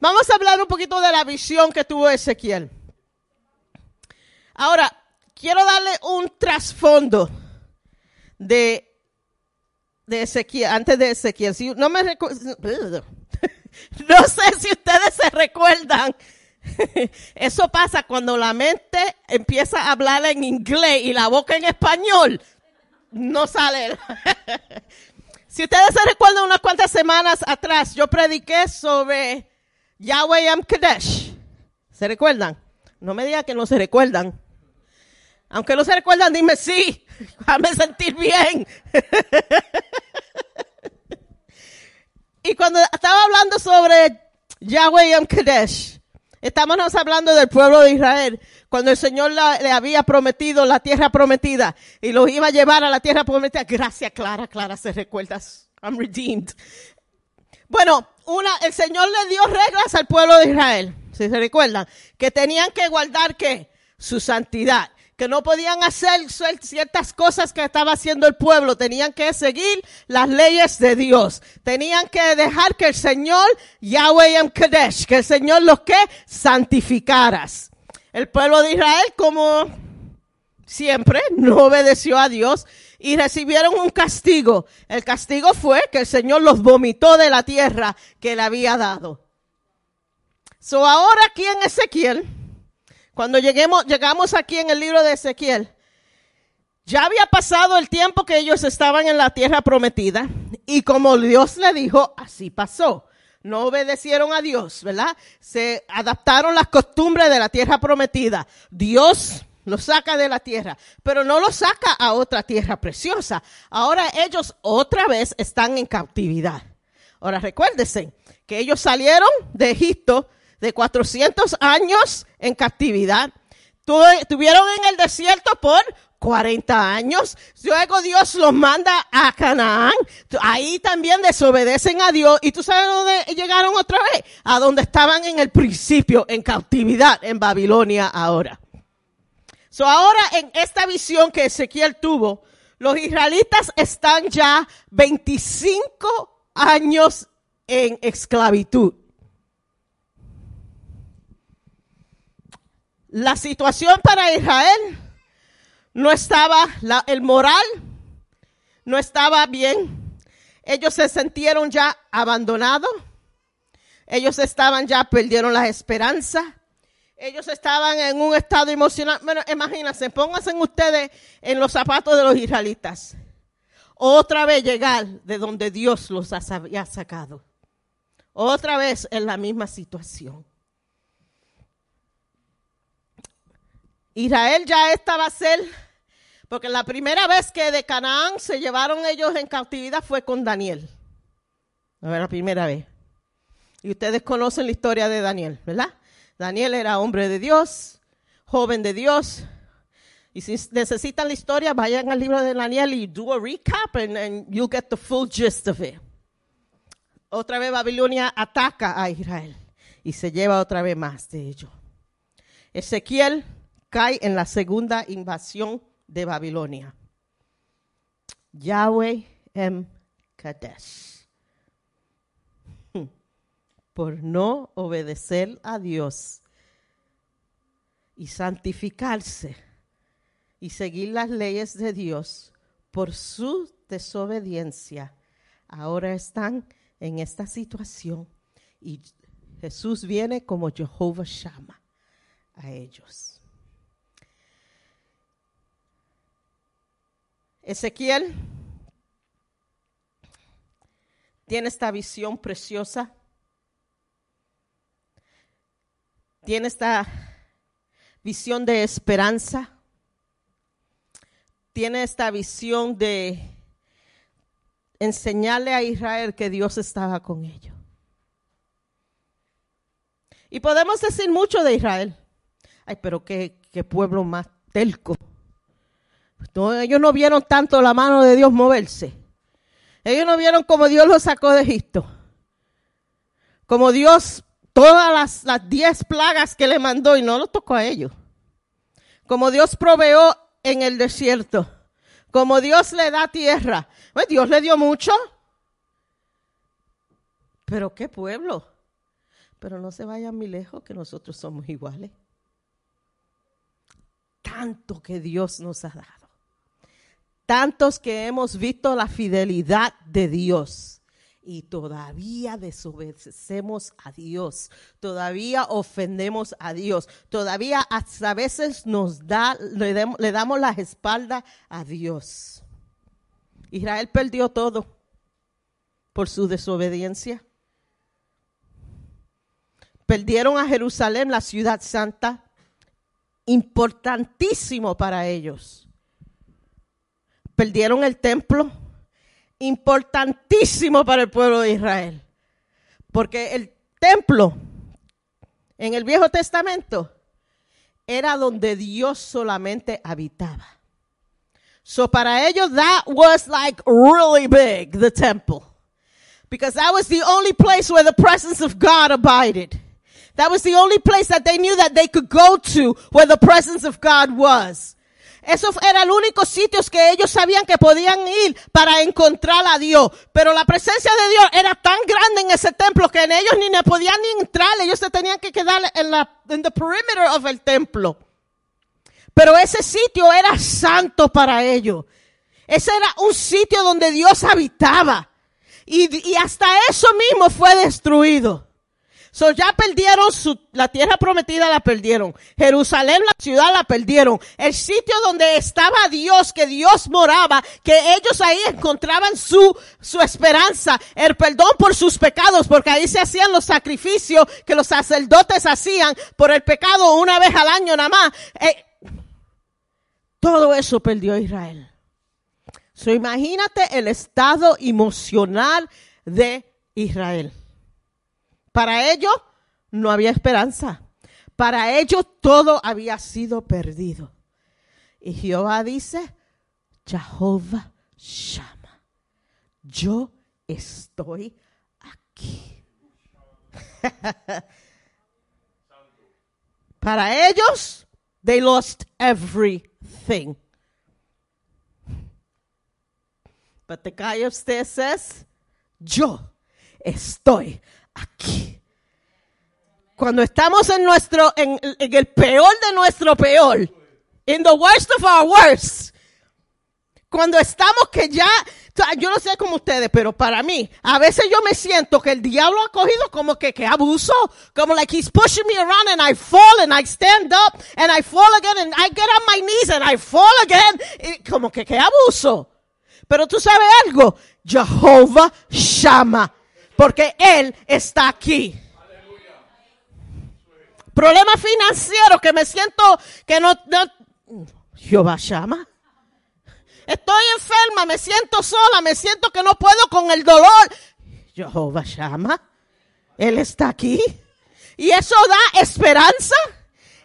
Vamos a hablar un poquito de la visión que tuvo Ezequiel. Ahora, quiero darle un trasfondo de, de Ezequiel, antes de Ezequiel. No me no sé si ustedes se recuerdan. Eso pasa cuando la mente empieza a hablar en inglés y la boca en español. No sale. Si ustedes se recuerdan unas cuantas semanas atrás, yo prediqué sobre Yahweh Am Kadesh. ¿Se recuerdan? No me digan que no se recuerdan. Aunque no se recuerdan, dime sí. Déjame sentir bien. y cuando estaba hablando sobre Yahweh Yom Kadesh, estábamos hablando del pueblo de Israel. Cuando el Señor le había prometido la tierra prometida y los iba a llevar a la tierra prometida. Gracias, Clara, Clara, se recuerdas. I'm redeemed. Bueno, una, el Señor le dio reglas al pueblo de Israel, si se recuerdan, que tenían que guardar qué? Su santidad, que no podían hacer cier- ciertas cosas que estaba haciendo el pueblo, tenían que seguir las leyes de Dios, tenían que dejar que el Señor, Yahweh Em Kadesh, que el Señor los que santificaras. El pueblo de Israel, como siempre no obedeció a Dios y recibieron un castigo. El castigo fue que el Señor los vomitó de la tierra que le había dado. So ahora aquí en Ezequiel, cuando lleguemos, llegamos aquí en el libro de Ezequiel, ya había pasado el tiempo que ellos estaban en la tierra prometida y como Dios le dijo, así pasó. No obedecieron a Dios, ¿verdad? Se adaptaron las costumbres de la tierra prometida. Dios los saca de la tierra, pero no los saca a otra tierra preciosa. Ahora ellos otra vez están en cautividad. Ahora recuérdense que ellos salieron de Egipto de 400 años en captividad. Tu- Estuvieron en el desierto por 40 años. Luego Dios los manda a Canaán. Ahí también desobedecen a Dios. ¿Y tú sabes dónde llegaron otra vez? A donde estaban en el principio, en cautividad, en Babilonia ahora. So ahora en esta visión que Ezequiel tuvo, los israelitas están ya 25 años en esclavitud. La situación para Israel no estaba, el moral no estaba bien. Ellos se sintieron ya abandonados. Ellos estaban ya, perdieron la esperanza. Ellos estaban en un estado emocional. Bueno, imagínense, pónganse ustedes en los zapatos de los israelitas. Otra vez llegar de donde Dios los ha- había sacado. Otra vez en la misma situación. Israel ya esta va a ser, porque la primera vez que de Canaán se llevaron ellos en cautividad fue con Daniel. La primera vez. Y ustedes conocen la historia de Daniel, ¿verdad? Daniel era hombre de Dios, joven de Dios. Y si necesitan la historia, vayan al libro de Daniel y do a recap and, and you'll get the full gist of it. Otra vez Babilonia ataca a Israel y se lleva otra vez más de ello. Ezequiel cae en la segunda invasión de Babilonia. Yahweh em Kadesh. Por no obedecer a Dios y santificarse y seguir las leyes de Dios por su desobediencia, ahora están en esta situación y Jesús viene como Jehová Shama a ellos. Ezequiel tiene esta visión preciosa. Tiene esta visión de esperanza. Tiene esta visión de enseñarle a Israel que Dios estaba con ellos. Y podemos decir mucho de Israel. Ay, pero qué, qué pueblo más telco. Ellos no vieron tanto la mano de Dios moverse. Ellos no vieron como Dios los sacó de Egipto. Como Dios, todas las, las diez plagas que le mandó y no los tocó a ellos. Como Dios proveó en el desierto. Como Dios le da tierra. Pues Dios le dio mucho. Pero qué pueblo. Pero no se vayan muy lejos que nosotros somos iguales. Tanto que Dios nos ha dado. Tantos que hemos visto la fidelidad de Dios y todavía desobedecemos a Dios, todavía ofendemos a Dios, todavía hasta a veces nos da, le, le damos la espalda a Dios. Israel perdió todo por su desobediencia. Perdieron a Jerusalén, la ciudad santa, importantísimo para ellos. Perdieron el templo, importantísimo para el pueblo de Israel. Porque el templo en el Viejo Testamento era donde Dios solamente habitaba. So para ellos that was like really big, the temple. Because that was the only place where the presence of God abided. That was the only place that they knew that they could go to where the presence of God was. Eso era el único sitio que ellos sabían que podían ir para encontrar a Dios. Pero la presencia de Dios era tan grande en ese templo que en ellos ni podían ni entrar. Ellos se tenían que quedar en la, en the perimeter of el templo. Pero ese sitio era santo para ellos. Ese era un sitio donde Dios habitaba. Y, y hasta eso mismo fue destruido. So ya perdieron su, la tierra prometida la perdieron. Jerusalén, la ciudad la perdieron. El sitio donde estaba Dios, que Dios moraba, que ellos ahí encontraban su, su esperanza, el perdón por sus pecados, porque ahí se hacían los sacrificios que los sacerdotes hacían por el pecado una vez al año nada más. Eh, todo eso perdió Israel. So imagínate el estado emocional de Israel. Para ellos no había esperanza. Para ellos todo había sido perdido. Y Jehová dice, Jehová llama. Yo estoy aquí. Para ellos, they lost everything. But the guy upstairs says, yo estoy aquí. Cuando estamos en nuestro, en, el peor de nuestro peor, in the worst of our worst, cuando estamos que ya, yo no sé como ustedes, pero para mí, a veces yo me siento que el diablo ha cogido como que, que abuso, como like he's pushing me around and I fall and I stand up and I fall again and I get on my knees and I fall again, como que que abuso. Pero tú sabes algo, Jehová llama, porque Él está aquí. Problema financiero que me siento que no, no Jehová llama. Estoy enferma, me siento sola, me siento que no puedo con el dolor. Jehová llama. Él está aquí. Y eso da esperanza.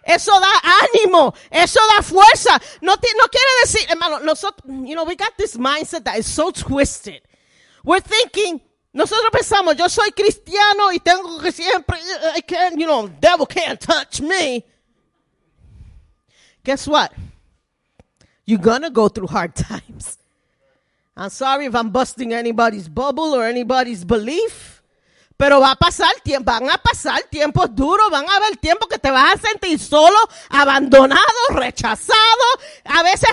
Eso da ánimo, eso da fuerza. No, ti- no quiere decir, hermano, nosotros, you know, we got this mindset that is so twisted. We're thinking, nosotros pensamos, yo soy cristiano y tengo que siempre, I can't, you know, devil can't touch me. Guess what? You're gonna go through hard times. I'm sorry if I'm busting anybody's bubble or anybody's belief. Pero va a pasar tiempo, van a pasar tiempos duros, van a haber tiempos que te vas a sentir solo, abandonado, rechazado. A veces,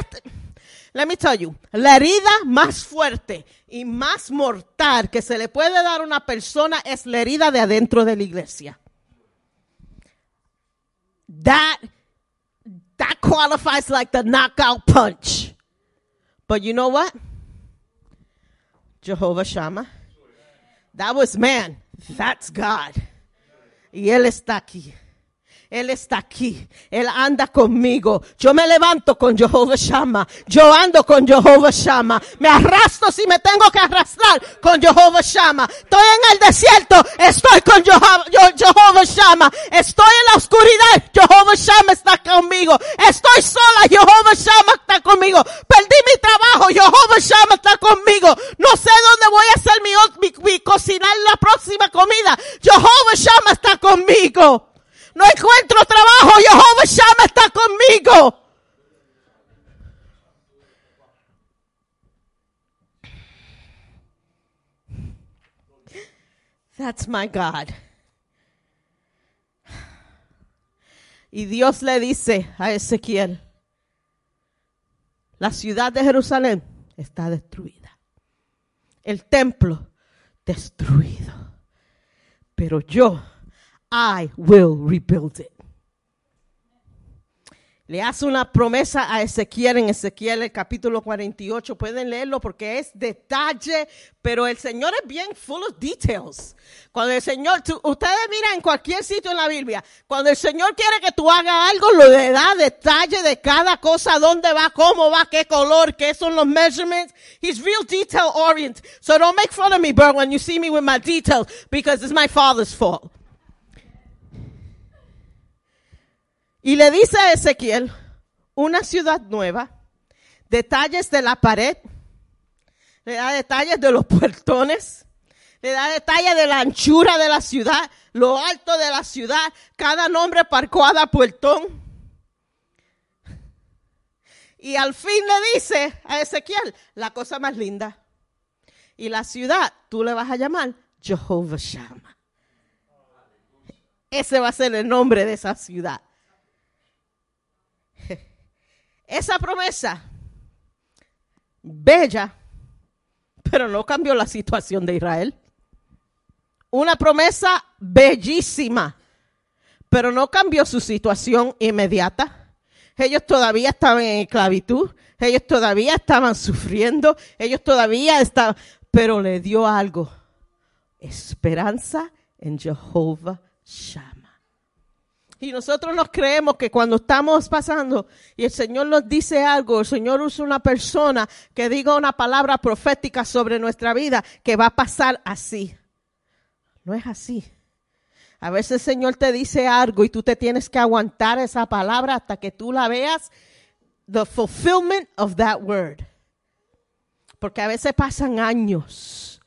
let me tell you, la herida más fuerte y más mortal que se le puede dar a una persona es la herida de adentro de la iglesia. That, that qualifies like the knockout punch. But you know what? Jehovah Shammah. That was man. That's God. Y Él está aquí. Él está aquí. Él anda conmigo. Yo me levanto con Jehová Shammah. Yo ando con Jehová Shammah. Me arrastro si me tengo que arrastrar con Jehová Shammah. Estoy en el desierto. Estoy con Jehová, Jehová Shammah. Estoy en la oscuridad. Jehová Shammah está conmigo. Estoy sola. Jehová Shammah está conmigo. Perdí mi trabajo. Jehová Shammah está conmigo. No sé dónde voy a hacer mi, mi, mi cocinar la próxima comida. Jehová Shammah está conmigo. No encuentro trabajo. Jehová Shammah está conmigo. That's my God. Y Dios le dice a Ezequiel, la ciudad de Jerusalén está destruida. El templo destruido. Pero yo, I will rebuild it. le hace una promesa a Ezequiel en Ezequiel el capítulo 48. Pueden leerlo porque es detalle, pero el Señor es bien full of details. Cuando el Señor, ustedes miran en cualquier sitio en la Biblia, cuando el Señor quiere que tú hagas algo, lo le da detalle de cada cosa, dónde va, cómo va, qué color, qué son los measurements. He's real detail oriented. So don't make fun of me, bro, when you see me with my details, because it's my father's fault. Y le dice a Ezequiel, una ciudad nueva, detalles de la pared, le da detalles de los puertones, le da detalles de la anchura de la ciudad, lo alto de la ciudad, cada nombre para cada puertón. Y al fin le dice a Ezequiel, la cosa más linda. Y la ciudad, tú le vas a llamar Jehovah Shammah. Ese va a ser el nombre de esa ciudad. Esa promesa, bella, pero no cambió la situación de Israel. Una promesa bellísima, pero no cambió su situación inmediata. Ellos todavía estaban en esclavitud, ellos todavía estaban sufriendo, ellos todavía estaban, pero le dio algo, esperanza en Jehová Shammah. Y nosotros nos creemos que cuando estamos pasando y el Señor nos dice algo, el Señor usa una persona que diga una palabra profética sobre nuestra vida, que va a pasar así. No es así. A veces el Señor te dice algo y tú te tienes que aguantar esa palabra hasta que tú la veas, the fulfillment of that word. Porque a veces pasan años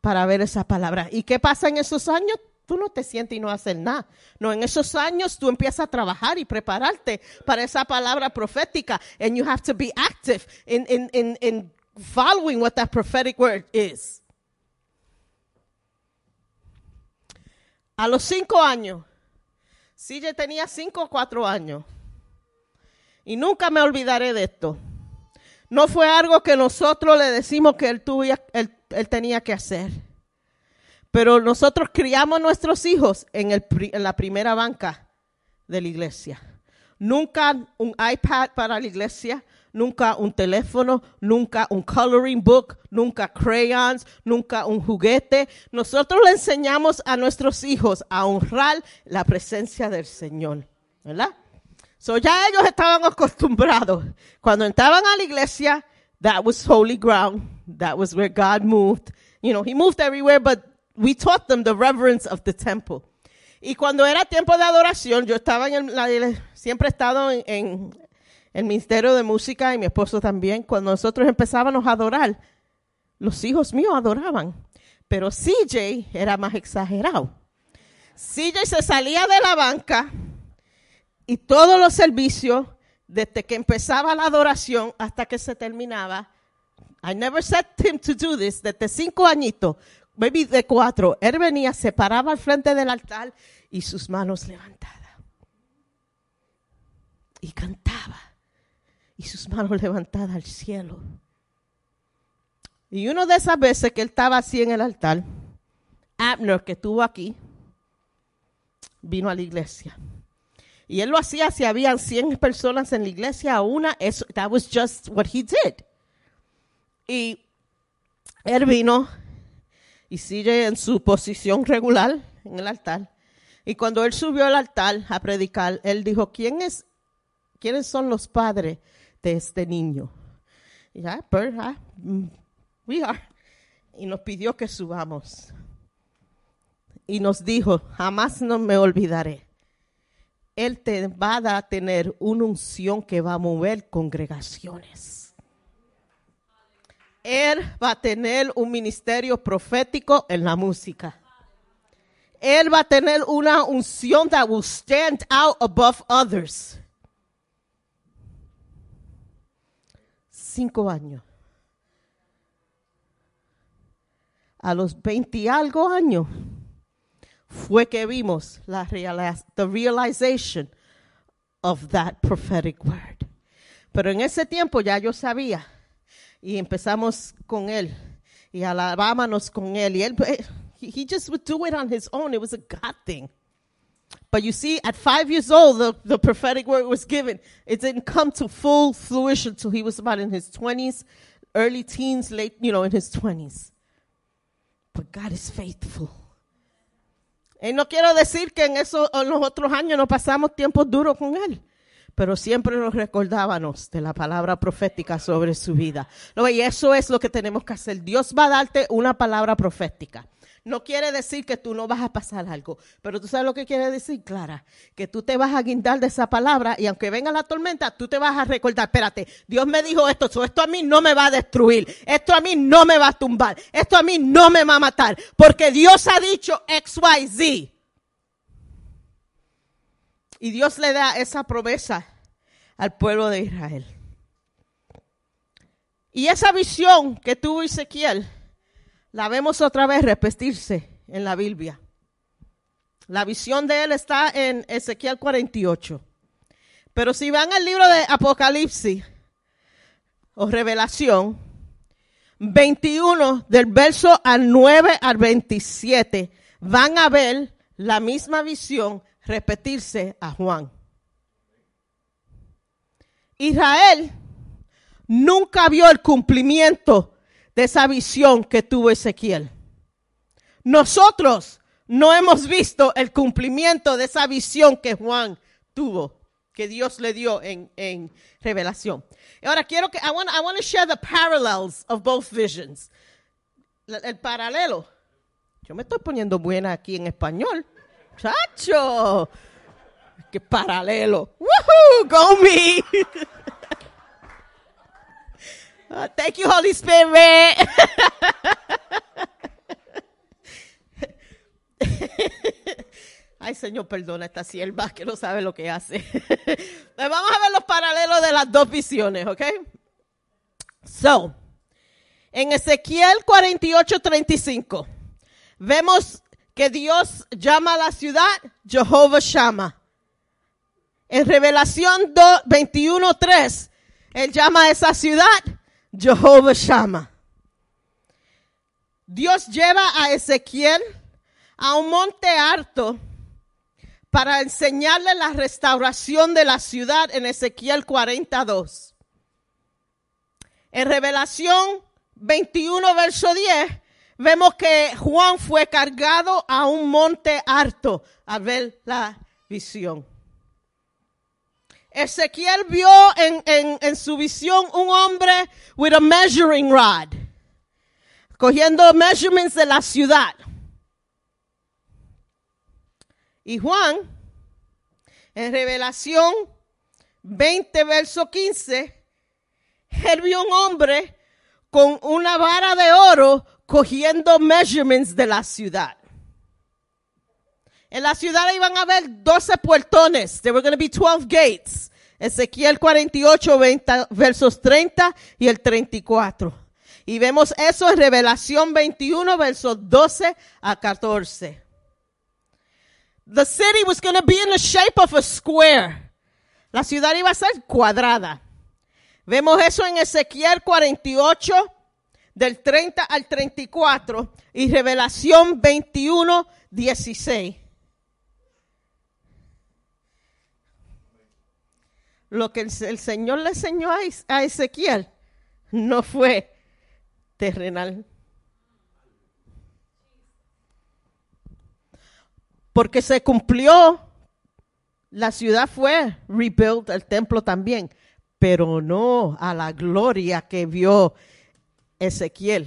para ver esa palabra. ¿Y qué pasa en esos años? Tú no te sientes y no haces nada. No, en esos años tú empiezas a trabajar y prepararte para esa palabra profética. And you have to be active in, in, in, in following what that prophetic word is. A los cinco años, CJ tenía cinco o cuatro años. Y nunca me olvidaré de esto. No fue algo que nosotros le decimos que él, tuviera- él- él tenía que hacer. Pero nosotros criamos nuestros hijos en, el en la primera banca de la iglesia. Nunca un iPad para la iglesia, nunca un teléfono, nunca un coloring book, nunca crayons, nunca un juguete. Nosotros le enseñamos a nuestros hijos a honrar la presencia del Señor, ¿verdad? So ya ellos estaban acostumbrados. Cuando entraban a la iglesia, that was holy ground. That was where God moved. You know, He moved everywhere, but we taught them the reverence of the temple. Y cuando era tiempo de adoración, yo estaba en el, siempre he estado en, en el ministerio de música y mi esposo también. Cuando nosotros empezábamos a adorar, los hijos míos adoraban. Pero CJ era más exagerado. CJ se salía de la banca y todos los servicios, desde que empezaba la adoración hasta que se terminaba, I never set him to do this, desde cinco añitos, maybe de cuatro, él venía, se paraba al frente del altar y sus manos levantadas. Y cantaba. Y sus manos levantadas al cielo. Y una de esas veces que él estaba así en el altar, Abner, que estuvo aquí, vino a la iglesia. Y él lo hacía si habían 100 personas en la iglesia, a una, eso, that was just what he did. Y él vino y sigue en su posición regular en el altar. Y cuando él subió al altar a predicar, él dijo, ¿quién es, ¿quiénes son los padres de este niño? Y ya, pues, ah, mm, we are. Y nos pidió que subamos. Y nos dijo, jamás no me olvidaré. Él te va a tener una unción que va a mover congregaciones. Él va a tener un ministerio profético en la música. Él va a tener una unción that will stand out above others. Cinco años. A los 20 y algo años fue que vimos la realiz- the realization of that prophetic word. Pero en ese tiempo ya yo sabía y empezamos con él y alabábamos con él y él eh, he just would do it on his own. It was a God thing. But you see, at five years old, the, the prophetic word was given. It didn't come to full fruition until he was about in his 20s, early teens, late, you know, in his 20s. But God is faithful. Y no quiero decir que en, eso, en los otros años no pasamos tiempos duros con él, pero siempre nos recordábamos de la palabra profética sobre su vida. No, y eso es lo que tenemos que hacer. Dios va a darte una palabra profética. No quiere decir que tú no vas a pasar algo, pero tú sabes lo que quiere decir, Clara, que tú te vas a guindar de esa palabra y aunque venga la tormenta, tú te vas a recordar, espérate, Dios me dijo esto, esto a mí no me va a destruir, esto a mí no me va a tumbar, esto a mí no me va a matar, porque Dios ha dicho X, Y, Z. Y Dios le da esa promesa al pueblo de Israel. Y esa visión que tuvo Ezequiel, la vemos otra vez repetirse en la Biblia. La visión de él está en Ezequiel 48. Pero si van al libro de Apocalipsis o Revelación, 21 del verso al 9 al 27, van a ver la misma visión repetirse a Juan. Israel nunca vio el cumplimiento de esa visión que tuvo Ezequiel. Nosotros no hemos visto el cumplimiento de esa visión que Juan tuvo, que Dios le dio en, en revelación. Ahora quiero que, I want, I want to share the parallels of both visions. El, el paralelo. Yo me estoy poniendo buena aquí en español. Chacho. Qué paralelo. Woohoo, go me. Uh, thank you, Holy Spirit. Ay, Señor, perdona a esta sierva que no sabe lo que hace. Vamos a ver los paralelos de las dos visiones, ¿ok? So, en Ezequiel 48, 35, vemos que Dios llama a la ciudad Jehová Shama. En Revelación 21, 3, Él llama a esa ciudad Jehová Shama. Dios lleva a Ezequiel a un monte alto para enseñarle la restauración de la ciudad en Ezequiel 42. En Revelación 21, verso 10, vemos que Juan fue cargado a un monte alto a ver la visión. Ezequiel vio en, en, en, su visión un hombre with a measuring rod, cogiendo measurements de la ciudad. Y Juan, en Revelación 20, verso 15, él vio un hombre con una vara de oro cogiendo measurements de la ciudad. En la ciudad iban a haber 12 puertones. There were going to be 12 gates. Ezequiel 48, 20, versos 30 y el 34. Y vemos eso en Revelación 21, versos 12 a 14. The city was going to be in the shape of a square. La ciudad iba a ser cuadrada. Vemos eso en Ezequiel 48, del 30 al 34 y Revelación 21, 16. Lo que el, Señor le enseñó a, a Ezequiel no fue terrenal. Porque se cumplió, la ciudad fue rebuilt, el templo también, pero no a la gloria que vio Ezequiel.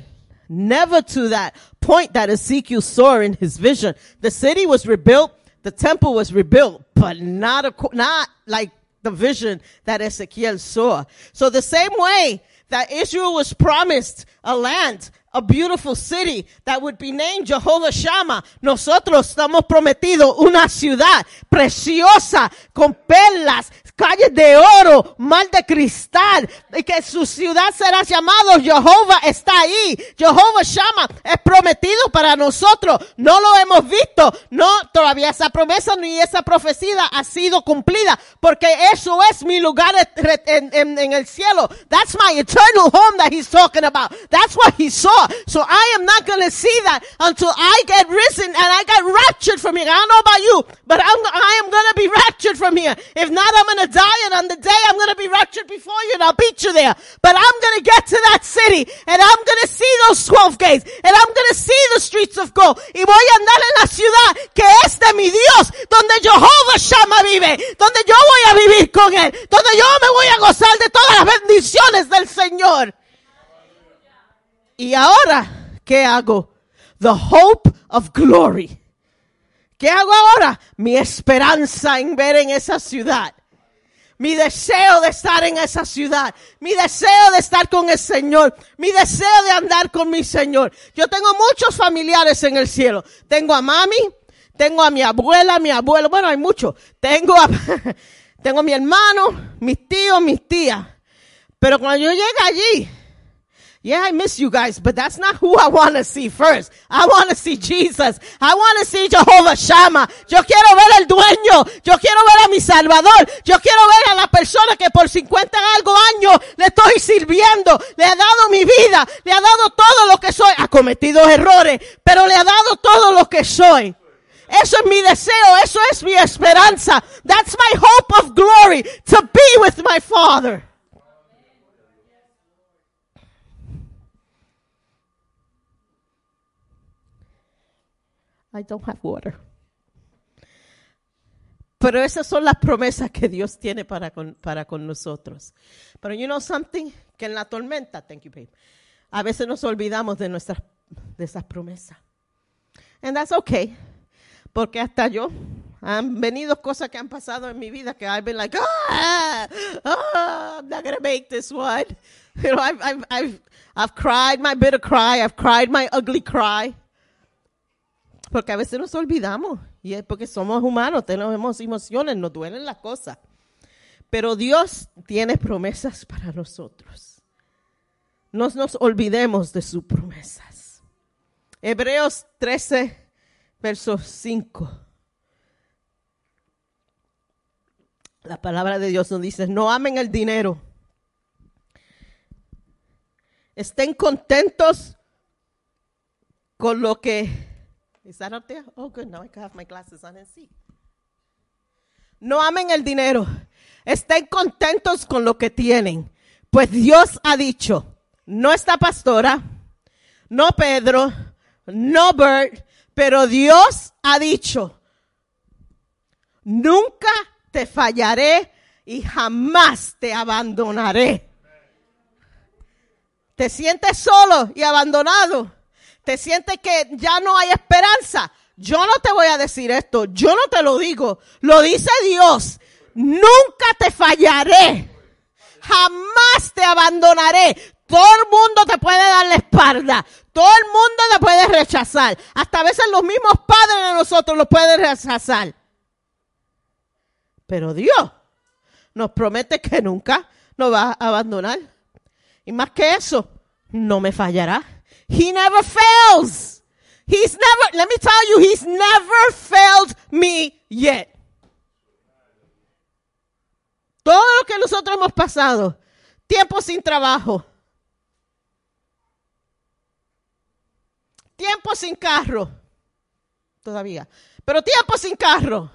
Never to that point that Ezekiel saw in his vision. The city was rebuilt, the temple was rebuilt, but not, a, not like the vision that Ezekiel saw. So the same way that Israel was promised a land, a beautiful city that would be named Jehovah Shammah. Nosotros estamos prometidos una ciudad preciosa con perlas, calles de oro, mar de cristal, y que su ciudad será llamado Jehová está ahí. Jehová Shammah es prometido para nosotros. No lo hemos visto. No, todavía esa promesa ni esa profecía ha sido cumplida, porque eso es mi lugar en el cielo. That's my eternal home that he's talking about. That's what he saw. So I am not going to see that until I get risen and I get raptured from here. I don't know about you, but I'm, I am going to be raptured from here. If not, I'm going to die and on the day I'm going be raptured before you and I'll beat you there. But I'm going get to that city and I'm going see those 12 gates and I'm going see the streets of gold. Y voy a andar en la ciudad que es de mi Dios, donde Jehová Shama vive, donde yo voy a vivir con él, donde yo me voy a gozar de todas las bendiciones del Señor. Y ahora, ¿qué hago? The hope of glory. ¿Qué hago ahora? Mi esperanza en ver en esa ciudad. Mi deseo de estar en esa ciudad. Mi deseo de estar con el Señor. Mi deseo de andar con mi Señor. Yo tengo muchos familiares en el cielo. Tengo a mami. Tengo a mi abuela, mi abuelo. Bueno, hay muchos. Tengo a, tengo a mi hermano, mis tíos, mis tías. Pero cuando yo llegue allí, yeah, I miss you guys, but that's not who I want to see first. I want to see Jesus. I want to see Jehovah Shammah. Yo quiero ver el dueño. Yo quiero ver a mi Salvador. Yo quiero ver a la persona que por 50 y algo años le estoy sirviendo. Le ha dado mi vida. Le ha dado todo lo que soy. Ha cometido errores, pero le ha dado todo lo que soy. Eso es mi deseo. Eso es mi esperanza. That's my hope of glory to be with my Father. I don't have water. Pero esas son las promesas que Dios tiene para con, para con nosotros. Pero you know something? Que en la tormenta, thank you, babe, a veces nos olvidamos de nuestras, de esas promesas. And that's okay. Porque hasta yo, han venido cosas que han pasado en mi vida que I've been like, ah, ah, I'm not to make this one. You know, I've, I've, I've, I've cried my bitter cry. I've cried my ugly cry. Porque a veces nos olvidamos. Y es porque somos humanos, tenemos emociones, nos duelen las cosas. Pero Dios tiene promesas para nosotros. No nos olvidemos de sus promesas. Hebreos 13, verso 5. La palabra de Dios nos dice, no amen el dinero. Estén contentos con lo que Is that up there? Oh, good. Now I can have my glasses on and see. No amen el dinero. Estén contentos con lo que tienen. Pues Dios ha dicho, no esta pastora, no Pedro, no Bert, pero Dios ha dicho, nunca te fallaré y jamás te abandonaré. ¿Te sientes solo y abandonado? Te sientes que ya no hay esperanza, yo no te voy a decir esto, yo no te lo digo, lo dice Dios, nunca te fallaré, jamás te abandonaré. Todo el mundo te puede dar la espalda, todo el mundo te puede rechazar, hasta a veces los mismos padres de nosotros los pueden rechazar. Pero Dios nos promete que nunca nos va a abandonar. Y más que eso, no me fallará. He never fails. He's never, let me tell you, he's never failed me yet. Todo lo que nosotros hemos pasado, tiempo sin trabajo, tiempo sin carro, todavía, pero tiempo sin carro.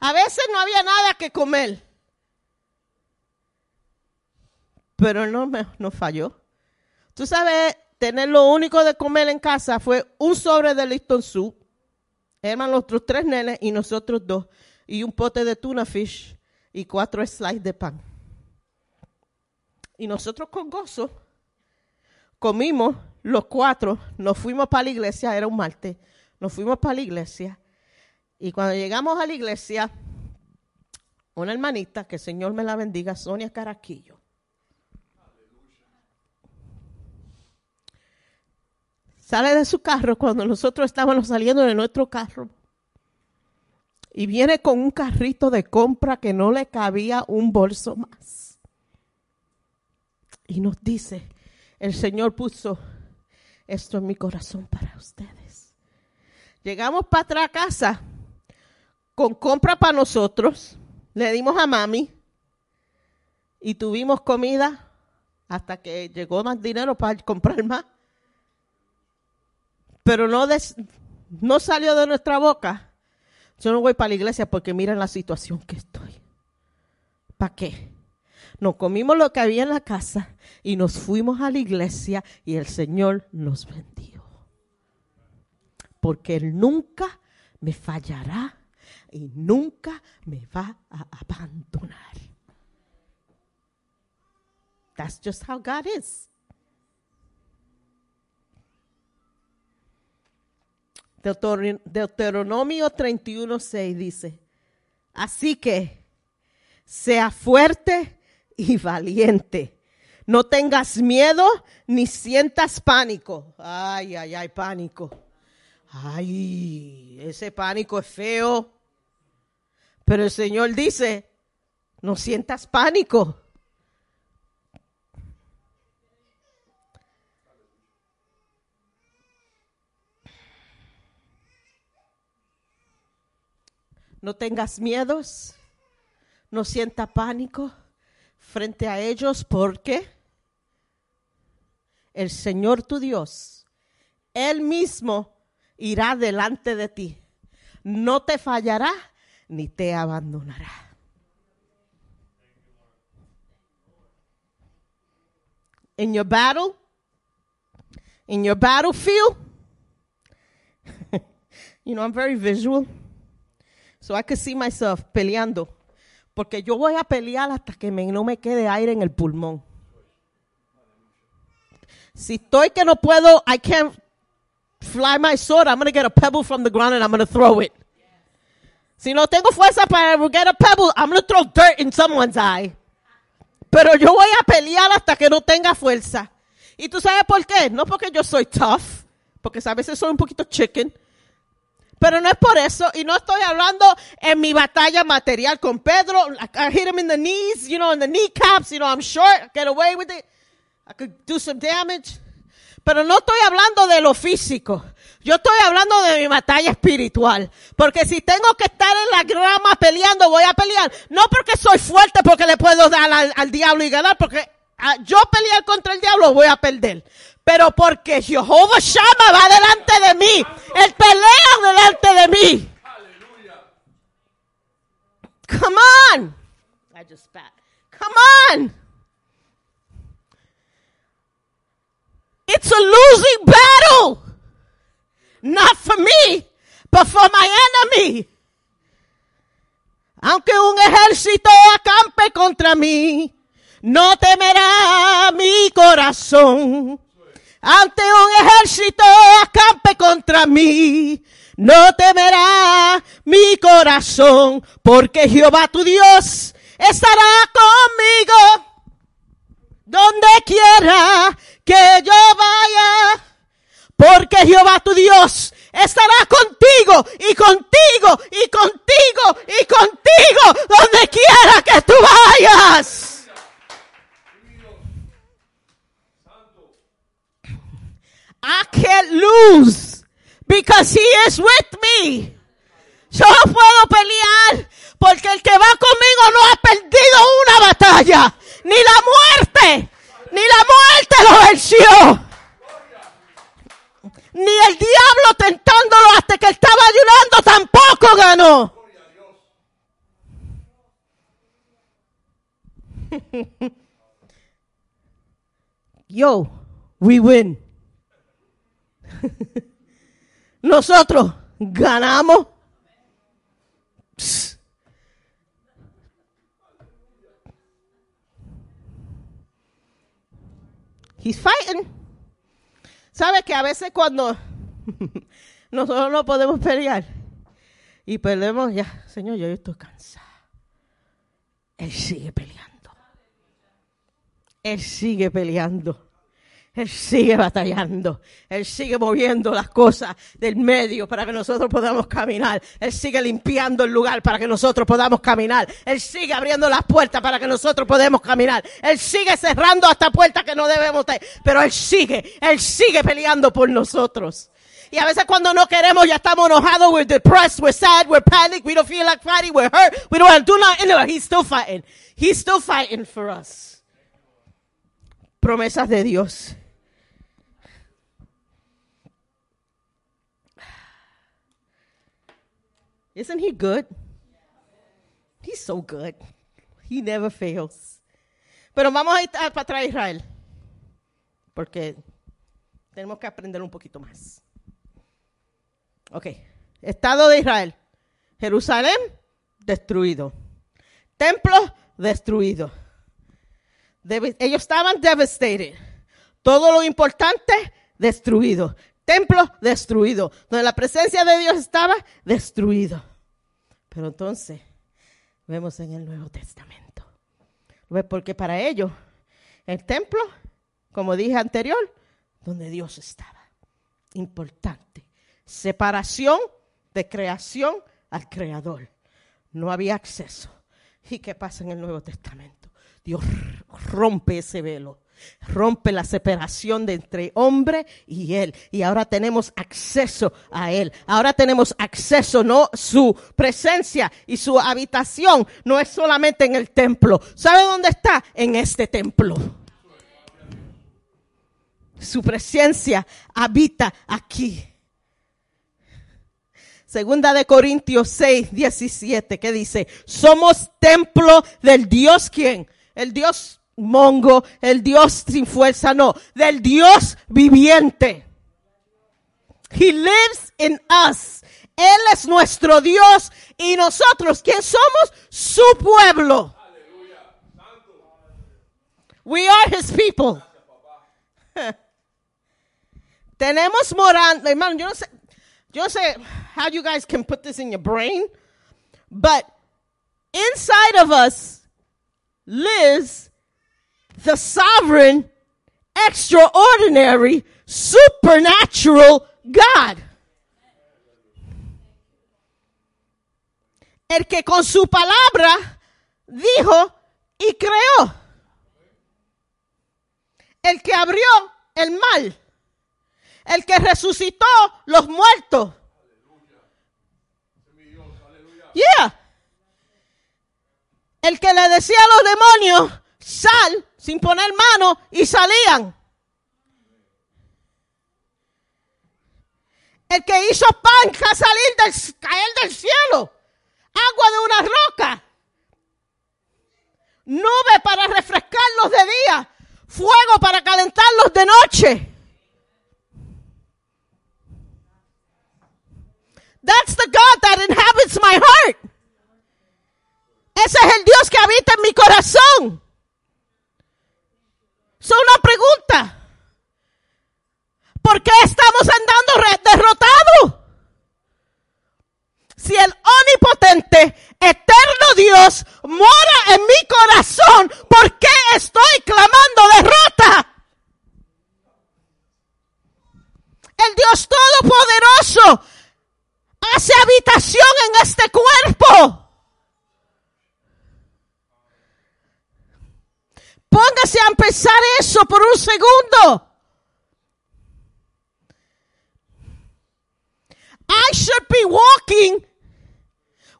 A veces no había nada que comer. Pero no me no falló. Tú sabes, tener lo único de comer en casa fue un sobre de Liston Soup, eran los otros tres nenes y nosotros dos, y un pote de tuna fish y cuatro slices de pan. Y nosotros con gozo comimos los cuatro, nos fuimos para la iglesia, era un martes, nos fuimos para la iglesia. Y cuando llegamos a la iglesia, una hermanita, que el Señor me la bendiga, Sonia Caraquillo, sale de su carro cuando nosotros estábamos saliendo de nuestro carro y viene con un carrito de compra que no le cabía un bolso más. Y nos dice, el Señor puso esto en mi corazón para ustedes. Llegamos para atrás casa con compra para nosotros, le dimos a mami y tuvimos comida hasta que llegó más dinero para comprar más pero no, no salió de nuestra boca, yo no voy para la iglesia porque miren la situación que estoy. ¿Para qué? Nos comimos lo que había en la casa y nos fuimos a la iglesia y el Señor nos bendijo. Porque Él nunca me fallará y nunca me va a abandonar. That's just how God is. Deuteronomio 31:6 dice, así que sea fuerte y valiente. No tengas miedo ni sientas pánico. Ay, ay, ay, pánico. Ay, ese pánico es feo. Pero el Señor dice, no sientas pánico. No tengas miedos, no sienta pánico frente a ellos porque el Señor tu Dios, Él mismo irá delante de ti. No te fallará ni te abandonará. In your battle, in your battlefield, you know, I'm very visual. So I could see myself peleando. Porque yo voy a pelear hasta que me- no me quede aire en el pulmón. Si estoy que no puedo, I can't fly my sword, I'm going to get a pebble from the ground and I'm going to throw it. Si no tengo fuerza para get a pebble, I'm going to throw dirt in someone's eye. Pero yo voy a pelear hasta que no tenga fuerza. ¿Y tú sabes por qué? No porque yo soy tough, porque a veces soy un poquito chicken. Pero no es por eso, y no estoy hablando en mi batalla material con Pedro. I, hit him in the knees, you know, in the kneecaps, you know, I'm short, get away with it. I could do some damage. Pero no estoy hablando de lo físico. Yo estoy hablando de mi batalla espiritual. Porque si tengo que estar en la grama peleando, voy a pelear. No porque soy fuerte, porque le puedo dar al, diablo y ganar, porque ah, yo pelear contra el diablo voy a perder. Pero porque Jehová Shama va delante de mí. Él pelea delante de mí. Come on. I just spat. Come on. It's a losing battle. Not for me, but for my enemy. Aunque un ejército acampe contra mí, no temerá mi corazón. Ante un ejército acampe contra mí, no temerá mi corazón, porque Jehová tu Dios estará conmigo donde quiera que yo vaya, porque Jehová tu Dios estará contigo y contigo y contigo y contigo donde quiera que tú vayas. I can't lose because he is with me. Yo puedo pelear porque el que va conmigo no ha perdido una batalla. Ni la muerte, ni la muerte lo venció. Ni el diablo tentándolo hasta que estaba ayunando tampoco ganó. Yo, we win. Nosotros ganamos. He's fighting. ¿Sabe que a veces cuando nosotros no podemos pelear y perdemos ya, Señor, yo estoy cansada. Él sigue peleando. Él sigue peleando. Él sigue batallando. Él sigue moviendo las cosas del medio para que nosotros podamos caminar. Él sigue limpiando el lugar para que nosotros podamos caminar. Él sigue abriendo las puertas para que nosotros podamos caminar. Él sigue cerrando hasta puertas que no debemos tener. Pero Él sigue, Él sigue peleando por nosotros. Y a veces cuando no queremos ya estamos enojados, we're depressed, we're sad, we're panicked, we don't feel like fighting, we're hurt, we don't want to do nothing. No, He's still fighting. He's still fighting for us. Promesas de Dios. Isn't he good? He's so good. He never fails. Pero vamos a ir para atrás a Israel. Porque tenemos que aprender un poquito más. Ok. Estado de Israel. Jerusalén, destruido. Templo, destruido. Ellos estaban devastated. Todo lo importante, destruido. Templo, destruido. Donde la presencia de Dios estaba, destruido. Pero entonces, vemos en el Nuevo Testamento. Porque para ellos, el templo, como dije anterior, donde Dios estaba. Importante. Separación de creación al creador. No había acceso. ¿Y qué pasa en el Nuevo Testamento? Dios rompe ese velo. Rompe la separación de entre hombre y él. Y ahora tenemos acceso a él. Ahora tenemos acceso, no su presencia y su habitación. No es solamente en el templo. ¿Sabe dónde está? En este templo. Su presencia habita aquí. Segunda de Corintios 6, 17, que dice, somos templo del Dios quién? El Dios mongo, el Dios sin fuerza, no, del Dios viviente. He lives in us. Él es nuestro Dios y nosotros, ¿quién somos? Su pueblo. We are his people. Tenemos morando, hermano, yo no sé, yo sé how you guys can put this in your brain, but inside of us lives the sovereign, extraordinary, supernatural God. El que con su palabra dijo y creó. El que abrió el mal. El que resucitó los muertos. Yeah. El que le decía a los demonios, sal sin poner mano y salían. El que hizo pan ca- salir del, caer del cielo. Agua de una roca. Nube para refrescarlos de día. Fuego para calentarlos de noche. That's the God that inhabits my heart. Ese es el Dios que habita en mi corazón. Es una pregunta. ¿Por qué estamos andando derrotados? Si el omnipotente, eterno Dios mora en mi corazón, ¿por qué estoy clamando derrota? El Dios Todopoderoso hace habitación en este cuerpo. Póngase a eso por un segundo. I should be walking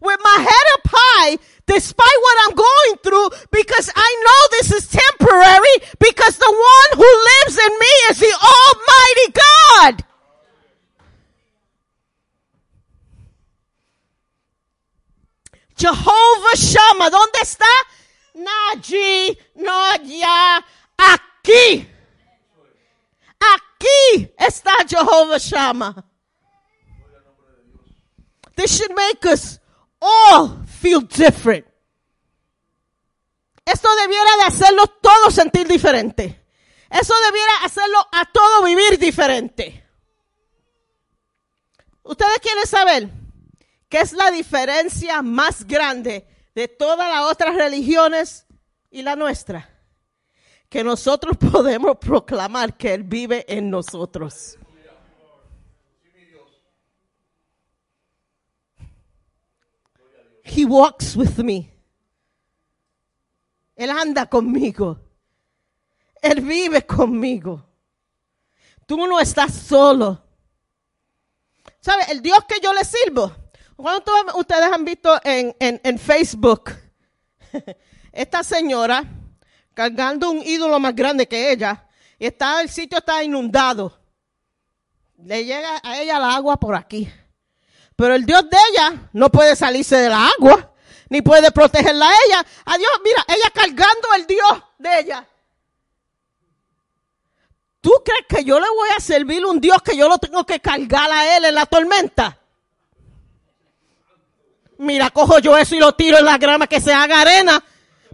with my head up high despite what I'm going through because I know this is temporary because the one who lives in me is the Almighty God. Jehovah Shammah, ¿dónde está? No allí, no allá, aquí. Aquí está Jehovah Shammah. This should make us all feel different. Esto debiera de hacerlo todo sentir diferente. Eso debiera hacerlo a todo vivir diferente. Ustedes quieren saber qué es la diferencia más grande de todas las otras religiones y la nuestra. Que nosotros podemos proclamar que Él vive en nosotros. He walks with me. Él anda conmigo. Él vive conmigo. Tú no estás solo. ¿Sabe? El Dios que yo le sirvo. ¿Cuántos ustedes han visto en, en, en Facebook? Esta señora cargando un ídolo más grande que ella. Y está, el sitio está inundado. Le llega a ella el agua por aquí. Pero el Dios de ella no puede salirse del agua, ni puede protegerla a ella. A Dios, mira, ella cargando el Dios de ella. ¿Tú crees que yo le voy a servir un Dios que yo lo tengo que cargar a él en la tormenta? Mira, cojo yo eso y lo tiro en la grama que se haga arena.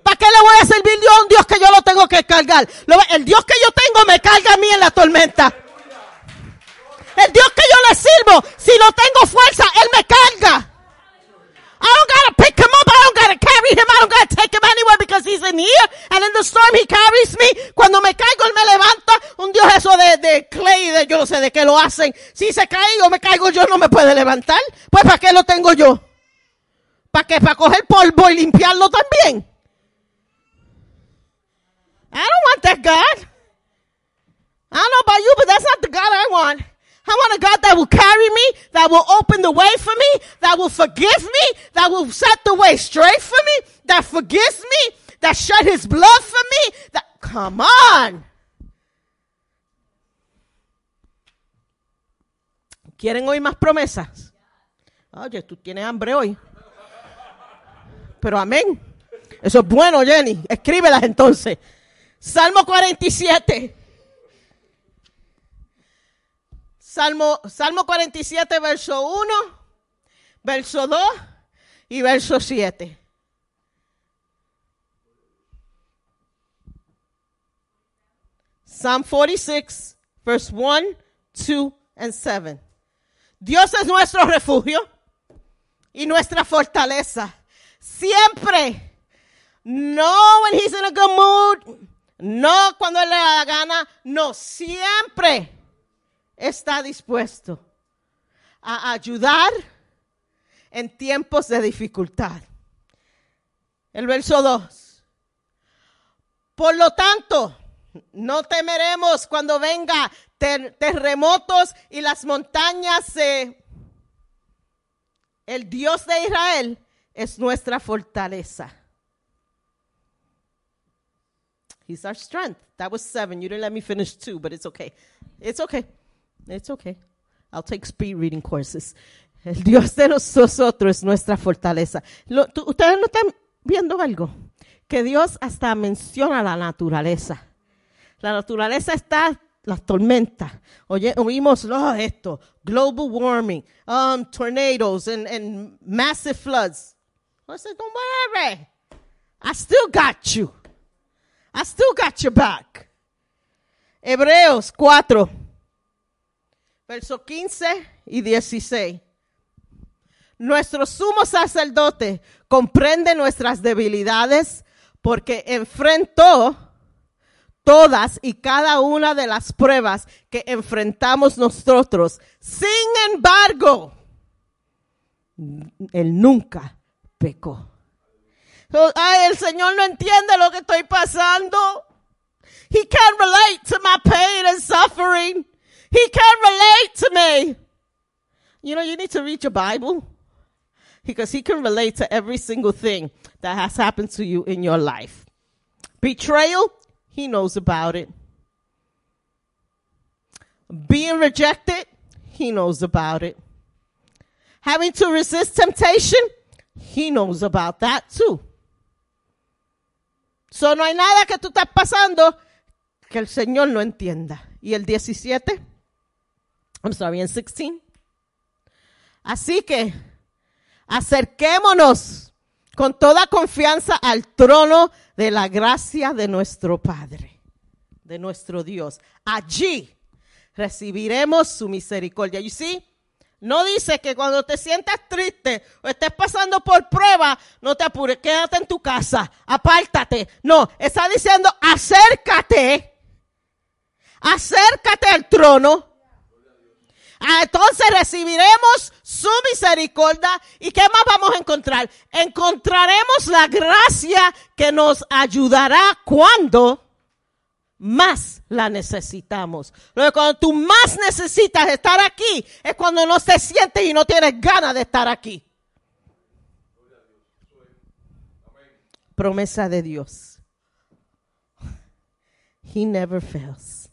¿Para qué le voy a servir yo a un Dios que yo lo tengo que cargar? El Dios que yo tengo me carga a mí en la tormenta. El Dios que yo le sirvo, si no tengo fuerza, Él me carga. I don't gotta pick him up. I don't gotta carry him. I don't gotta take him anywhere because he's in here. And in the storm he carries me. Cuando me caigo, él me levanta. Un Dios eso de, de clay, de yo no sé de qué lo hacen. Si se cae o me caigo yo, no me puede levantar. Pues ¿para qué lo tengo yo? ¿Para qué? ¿Para coger polvo y limpiarlo también? I don't want that God. I don't know about you, but that's not the God I want. I want a God that will carry me, that will open the way for me, that will forgive me, that will set the way straight for me, that forgives me, that shed his blood for me. That come on. ¿Quieren oír más promesas? Oye, tú tienes hambre hoy. Pero amén. Eso es bueno, Jenny. Escríbelas entonces. Salmo 47. Salmo, Salmo 47, verso 1, verso 2 y verso 7. Psalm 46, verse 1, 2 and 7. Dios es nuestro refugio y nuestra fortaleza. Siempre. No when he's in a good mood. No cuando le da la gana. No, siempre está dispuesto a ayudar en tiempos de dificultad. El verso 2. Por lo tanto, no temeremos cuando venga ter- terremotos y las montañas se... El Dios de Israel es nuestra fortaleza. He's our strength. That was seven. You didn't let me finish two, but it's okay. It's okay. It's okay. I'll take speed reading courses. El Dios de nosotros es nuestra fortaleza. Lo- Ustedes no están viendo algo. Que Dios hasta menciona la naturaleza. La naturaleza está las tormentas. Oye, oímos oh, esto, global warming, um, tornadoes and massive floods. I said, don't worry. I still got you. I still got your back. Hebreos 4, versos 15 y 16. Nuestro sumo sacerdote comprende nuestras debilidades porque enfrentó todas y cada una de las pruebas que enfrentamos nosotros. Sin embargo, él nunca pecó. So, Ay, el Señor no entiende lo que estoy pasando. He can't relate to my pain and suffering. He can't relate to me. You know, you need to read your Bible because he can relate to every single thing that has happened to you in your life. Betrayal, he knows about it. Being rejected, he knows about it. Having to resist temptation, he knows about that too. So no hay nada que tú estás pasando que el Señor no entienda. Y el 17, I'm sorry, en 16. Así que acerquémonos con toda confianza al trono de la gracia de nuestro Padre, de nuestro Dios. Allí recibiremos su misericordia. You see? No dice que cuando te sientas triste o estés pasando por prueba, no te apures, quédate en tu casa, apártate. No, está diciendo acércate, acércate al trono. Ah, Entonces recibiremos su misericordia. ¿Y qué más vamos a encontrar? Encontraremos la gracia que nos ayudará cuando más la necesitamos. Luego, cuando tú más necesitas estar aquí, es cuando no te sientes y no tienes ganas de estar aquí. Promesa de Dios. He never fails.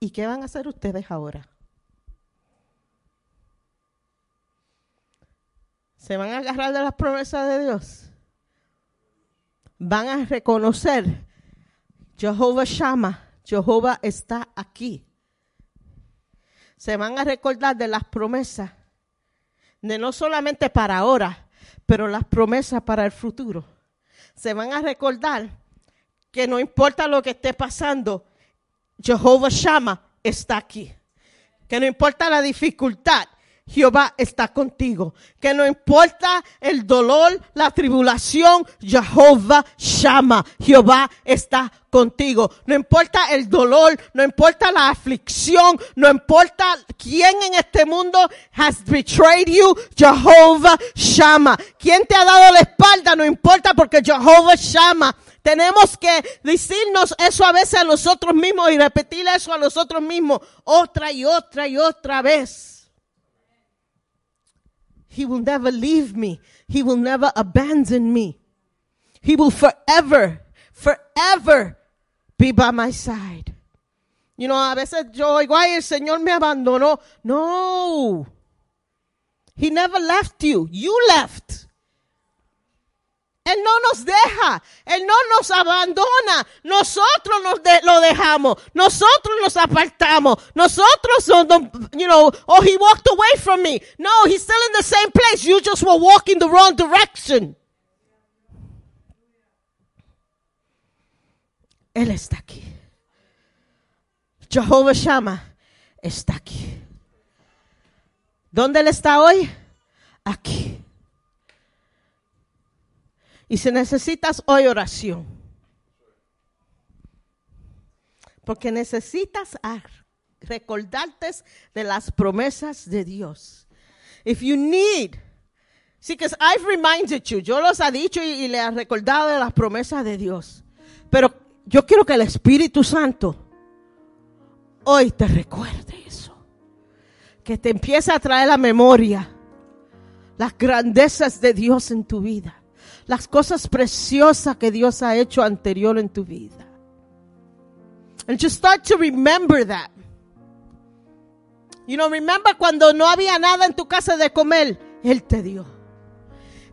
¿Y qué van a hacer ustedes ahora? ¿Se van a agarrar de las promesas de Dios? Van a reconocer, Jehová llama, Jehová está aquí. Se van a recordar de las promesas, de no solamente para ahora, pero las promesas para el futuro. Se van a recordar que no importa lo que esté pasando, Jehová llama, está aquí. Que no importa la dificultad, Jehová está contigo. Que no importa el dolor, la tribulación, Jehová llama. Jehová está contigo. No importa el dolor, no importa la aflicción, no importa quién en este mundo has betrayed you, Jehová llama. Quién te ha dado la espalda, no importa porque Jehová llama. Tenemos que decirnos eso a veces a nosotros mismos y repetir eso a nosotros mismos otra y otra y otra vez. He will never leave me. He will never abandon me. He will forever, forever be by my side. You know, a veces yo oigo, ay, el Señor me abandonó. No. He never left you. You left. Él no nos deja, Él no nos abandona, nosotros nos de- lo dejamos, nosotros nos apartamos, nosotros somos, you know, oh, he walked away from me. No, he's still in the same place, you just were walking the wrong direction. Él está aquí. Jehová Shama está aquí. ¿Dónde Él está hoy? Aquí. Y si necesitas hoy oración, porque necesitas recordarte de las promesas de Dios. If you need, sí que I've reminded you, yo los ha dicho y, le he recordado de las promesas de Dios. Pero yo quiero que el Espíritu Santo hoy te recuerde eso. Que te empiece a traer la memoria las grandezas de Dios en tu vida las cosas preciosas que Dios ha hecho anterior en tu vida. And just start to remember that. You know, remember cuando no había nada en tu casa de comer, Él te dio.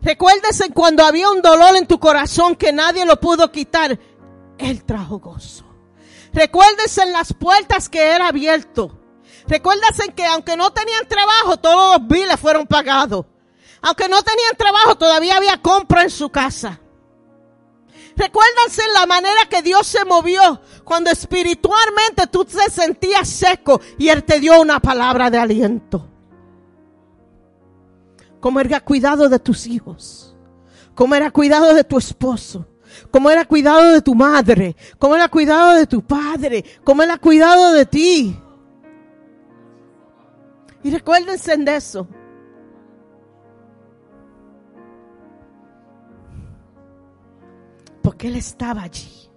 Recuérdese cuando había un dolor en tu corazón que nadie lo pudo quitar, Él trajo gozo. Recuérdese en las puertas que era abierto. Recuérdese que aunque no tenían trabajo, todos los biles fueron pagados. Aunque no tenían trabajo, todavía había compra en su casa. Recuérdense la manera que Dios se movió cuando espiritualmente tú te sentías seco y Él te dio una palabra de aliento. Cómo era cuidado de tus hijos. Cómo era cuidado de tu esposo. Cómo era cuidado de tu madre. Cómo era cuidado de tu padre. Cómo era cuidado de ti. Y recuérdense de eso. Porque Él estaba allí.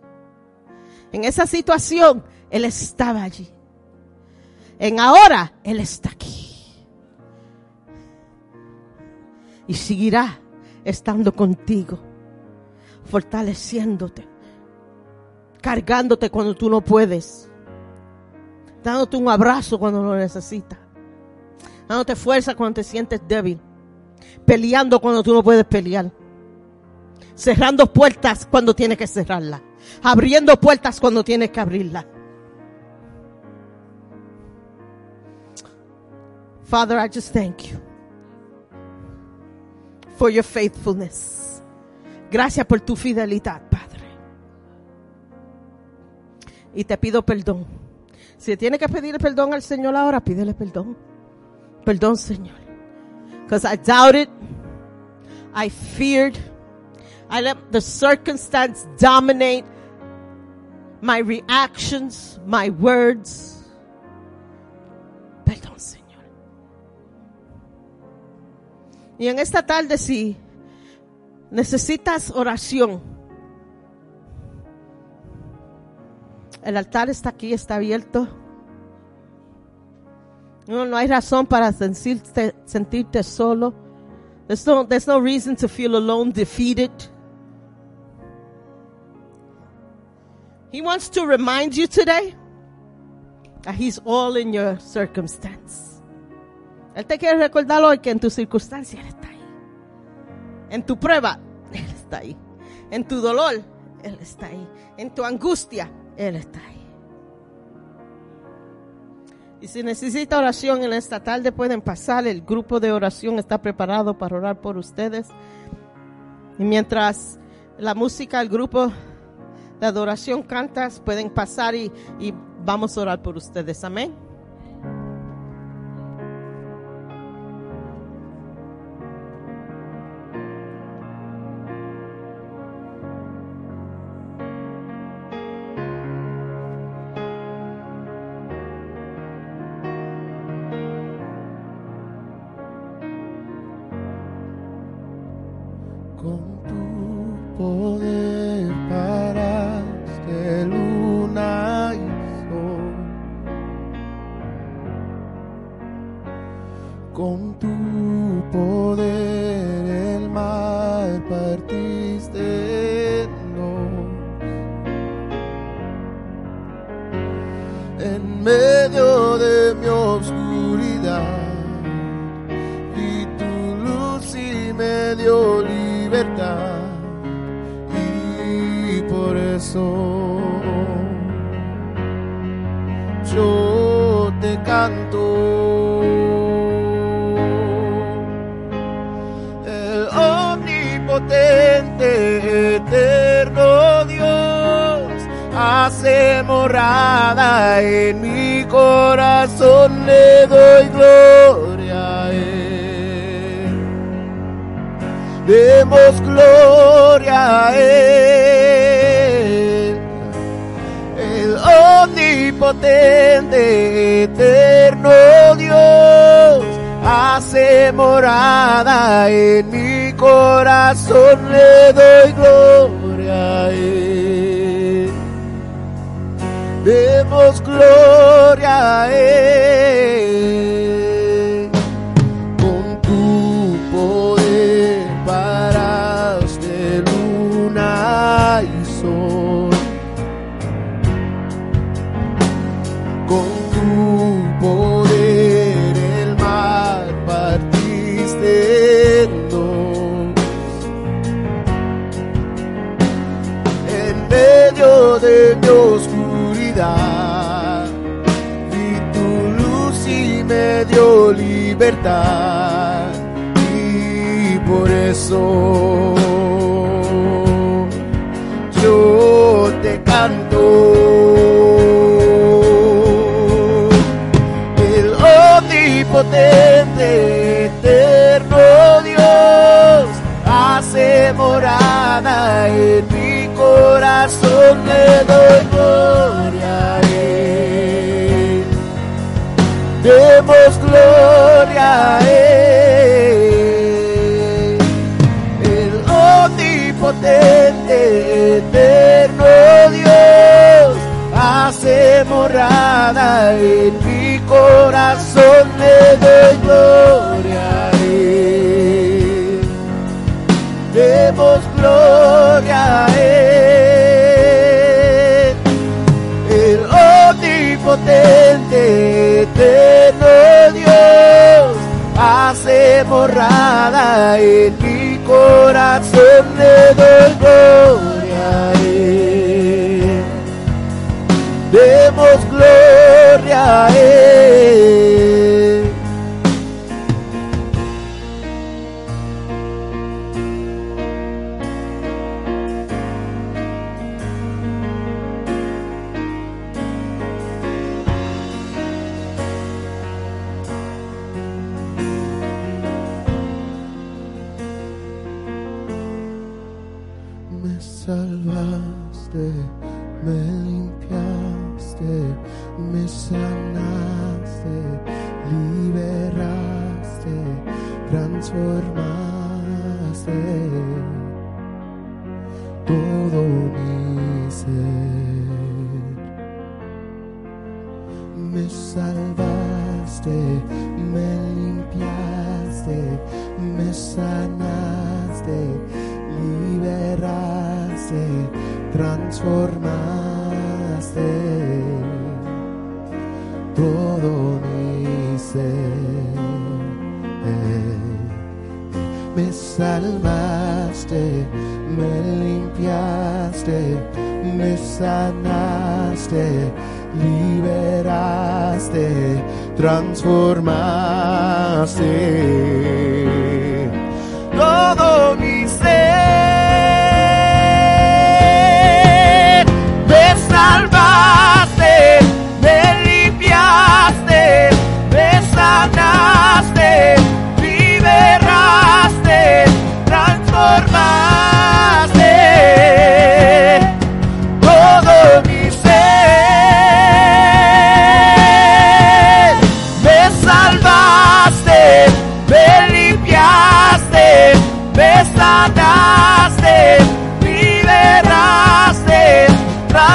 En esa situación, Él estaba allí. En ahora, Él está aquí. Y seguirá estando contigo, fortaleciéndote, cargándote cuando tú no puedes, dándote un abrazo cuando lo necesitas, dándote fuerza cuando te sientes débil, peleando cuando tú no puedes pelear cerrando puertas cuando tienes que cerrarlas, abriendo puertas cuando tienes que abrirlas. Father, I just thank you for your faithfulness. Gracias por tu fidelidad, Padre. Y te pido perdón. Si tiene que pedirle perdón al Señor ahora, pídele perdón. Perdón, Señor. Because I doubted, I feared, I let the circumstance dominate my reactions, my words. Perdón, Señor. Y en esta tarde, si necesitas oración, el altar está aquí, está abierto. No, no hay razón para sentirte, solo. There's no, there's no reason to feel alone, defeated. He wants to remind you today That He's all in your circumstance. Él te quiere recordar hoy que en tu circunstancia Él está ahí. En tu prueba, Él está ahí. En tu dolor, Él está ahí. En tu angustia, Él está ahí. Y si necesita oración en esta tarde, pueden pasar. El grupo de oración está preparado para orar por ustedes. Y mientras la música, el grupo de adoración cantas, pueden pasar y, y vamos a orar por ustedes. Amén. Libertad y por eso el omnipotente, eterno Dios, hace morada en mi corazón, le doy gloria demos gloria el omnipotente, hace morada en mi corazón, le doy gloria. Demos gloria a. transformaste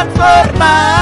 transformaste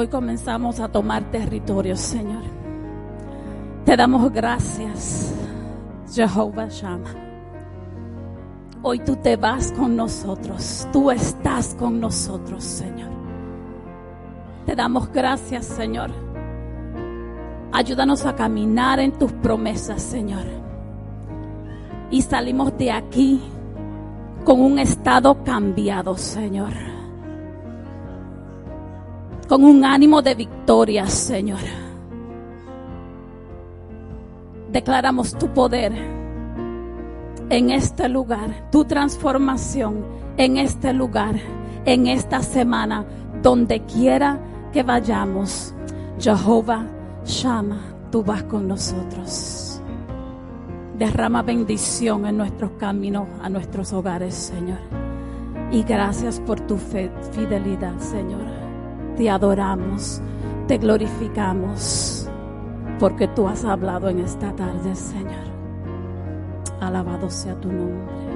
Hoy comenzamos a tomar territorio, Señor. Te damos gracias, Jehová Shama. Hoy tú te vas con nosotros. Tú estás con nosotros, Señor. Te damos gracias, Señor. Ayúdanos a caminar en tus promesas, Señor. Y salimos de aquí con un estado cambiado, Señor. Con un ánimo de victoria, Señor. Declaramos tu poder en este lugar, tu transformación en este lugar, en esta semana, donde quiera que vayamos. Jehová, llama, tú vas con nosotros. Derrama bendición en nuestros caminos, a nuestros hogares, Señor. Y gracias por tu fidelidad, Señor. Te adoramos, te glorificamos, porque tú has hablado en esta tarde, Señor. Alabado sea tu nombre.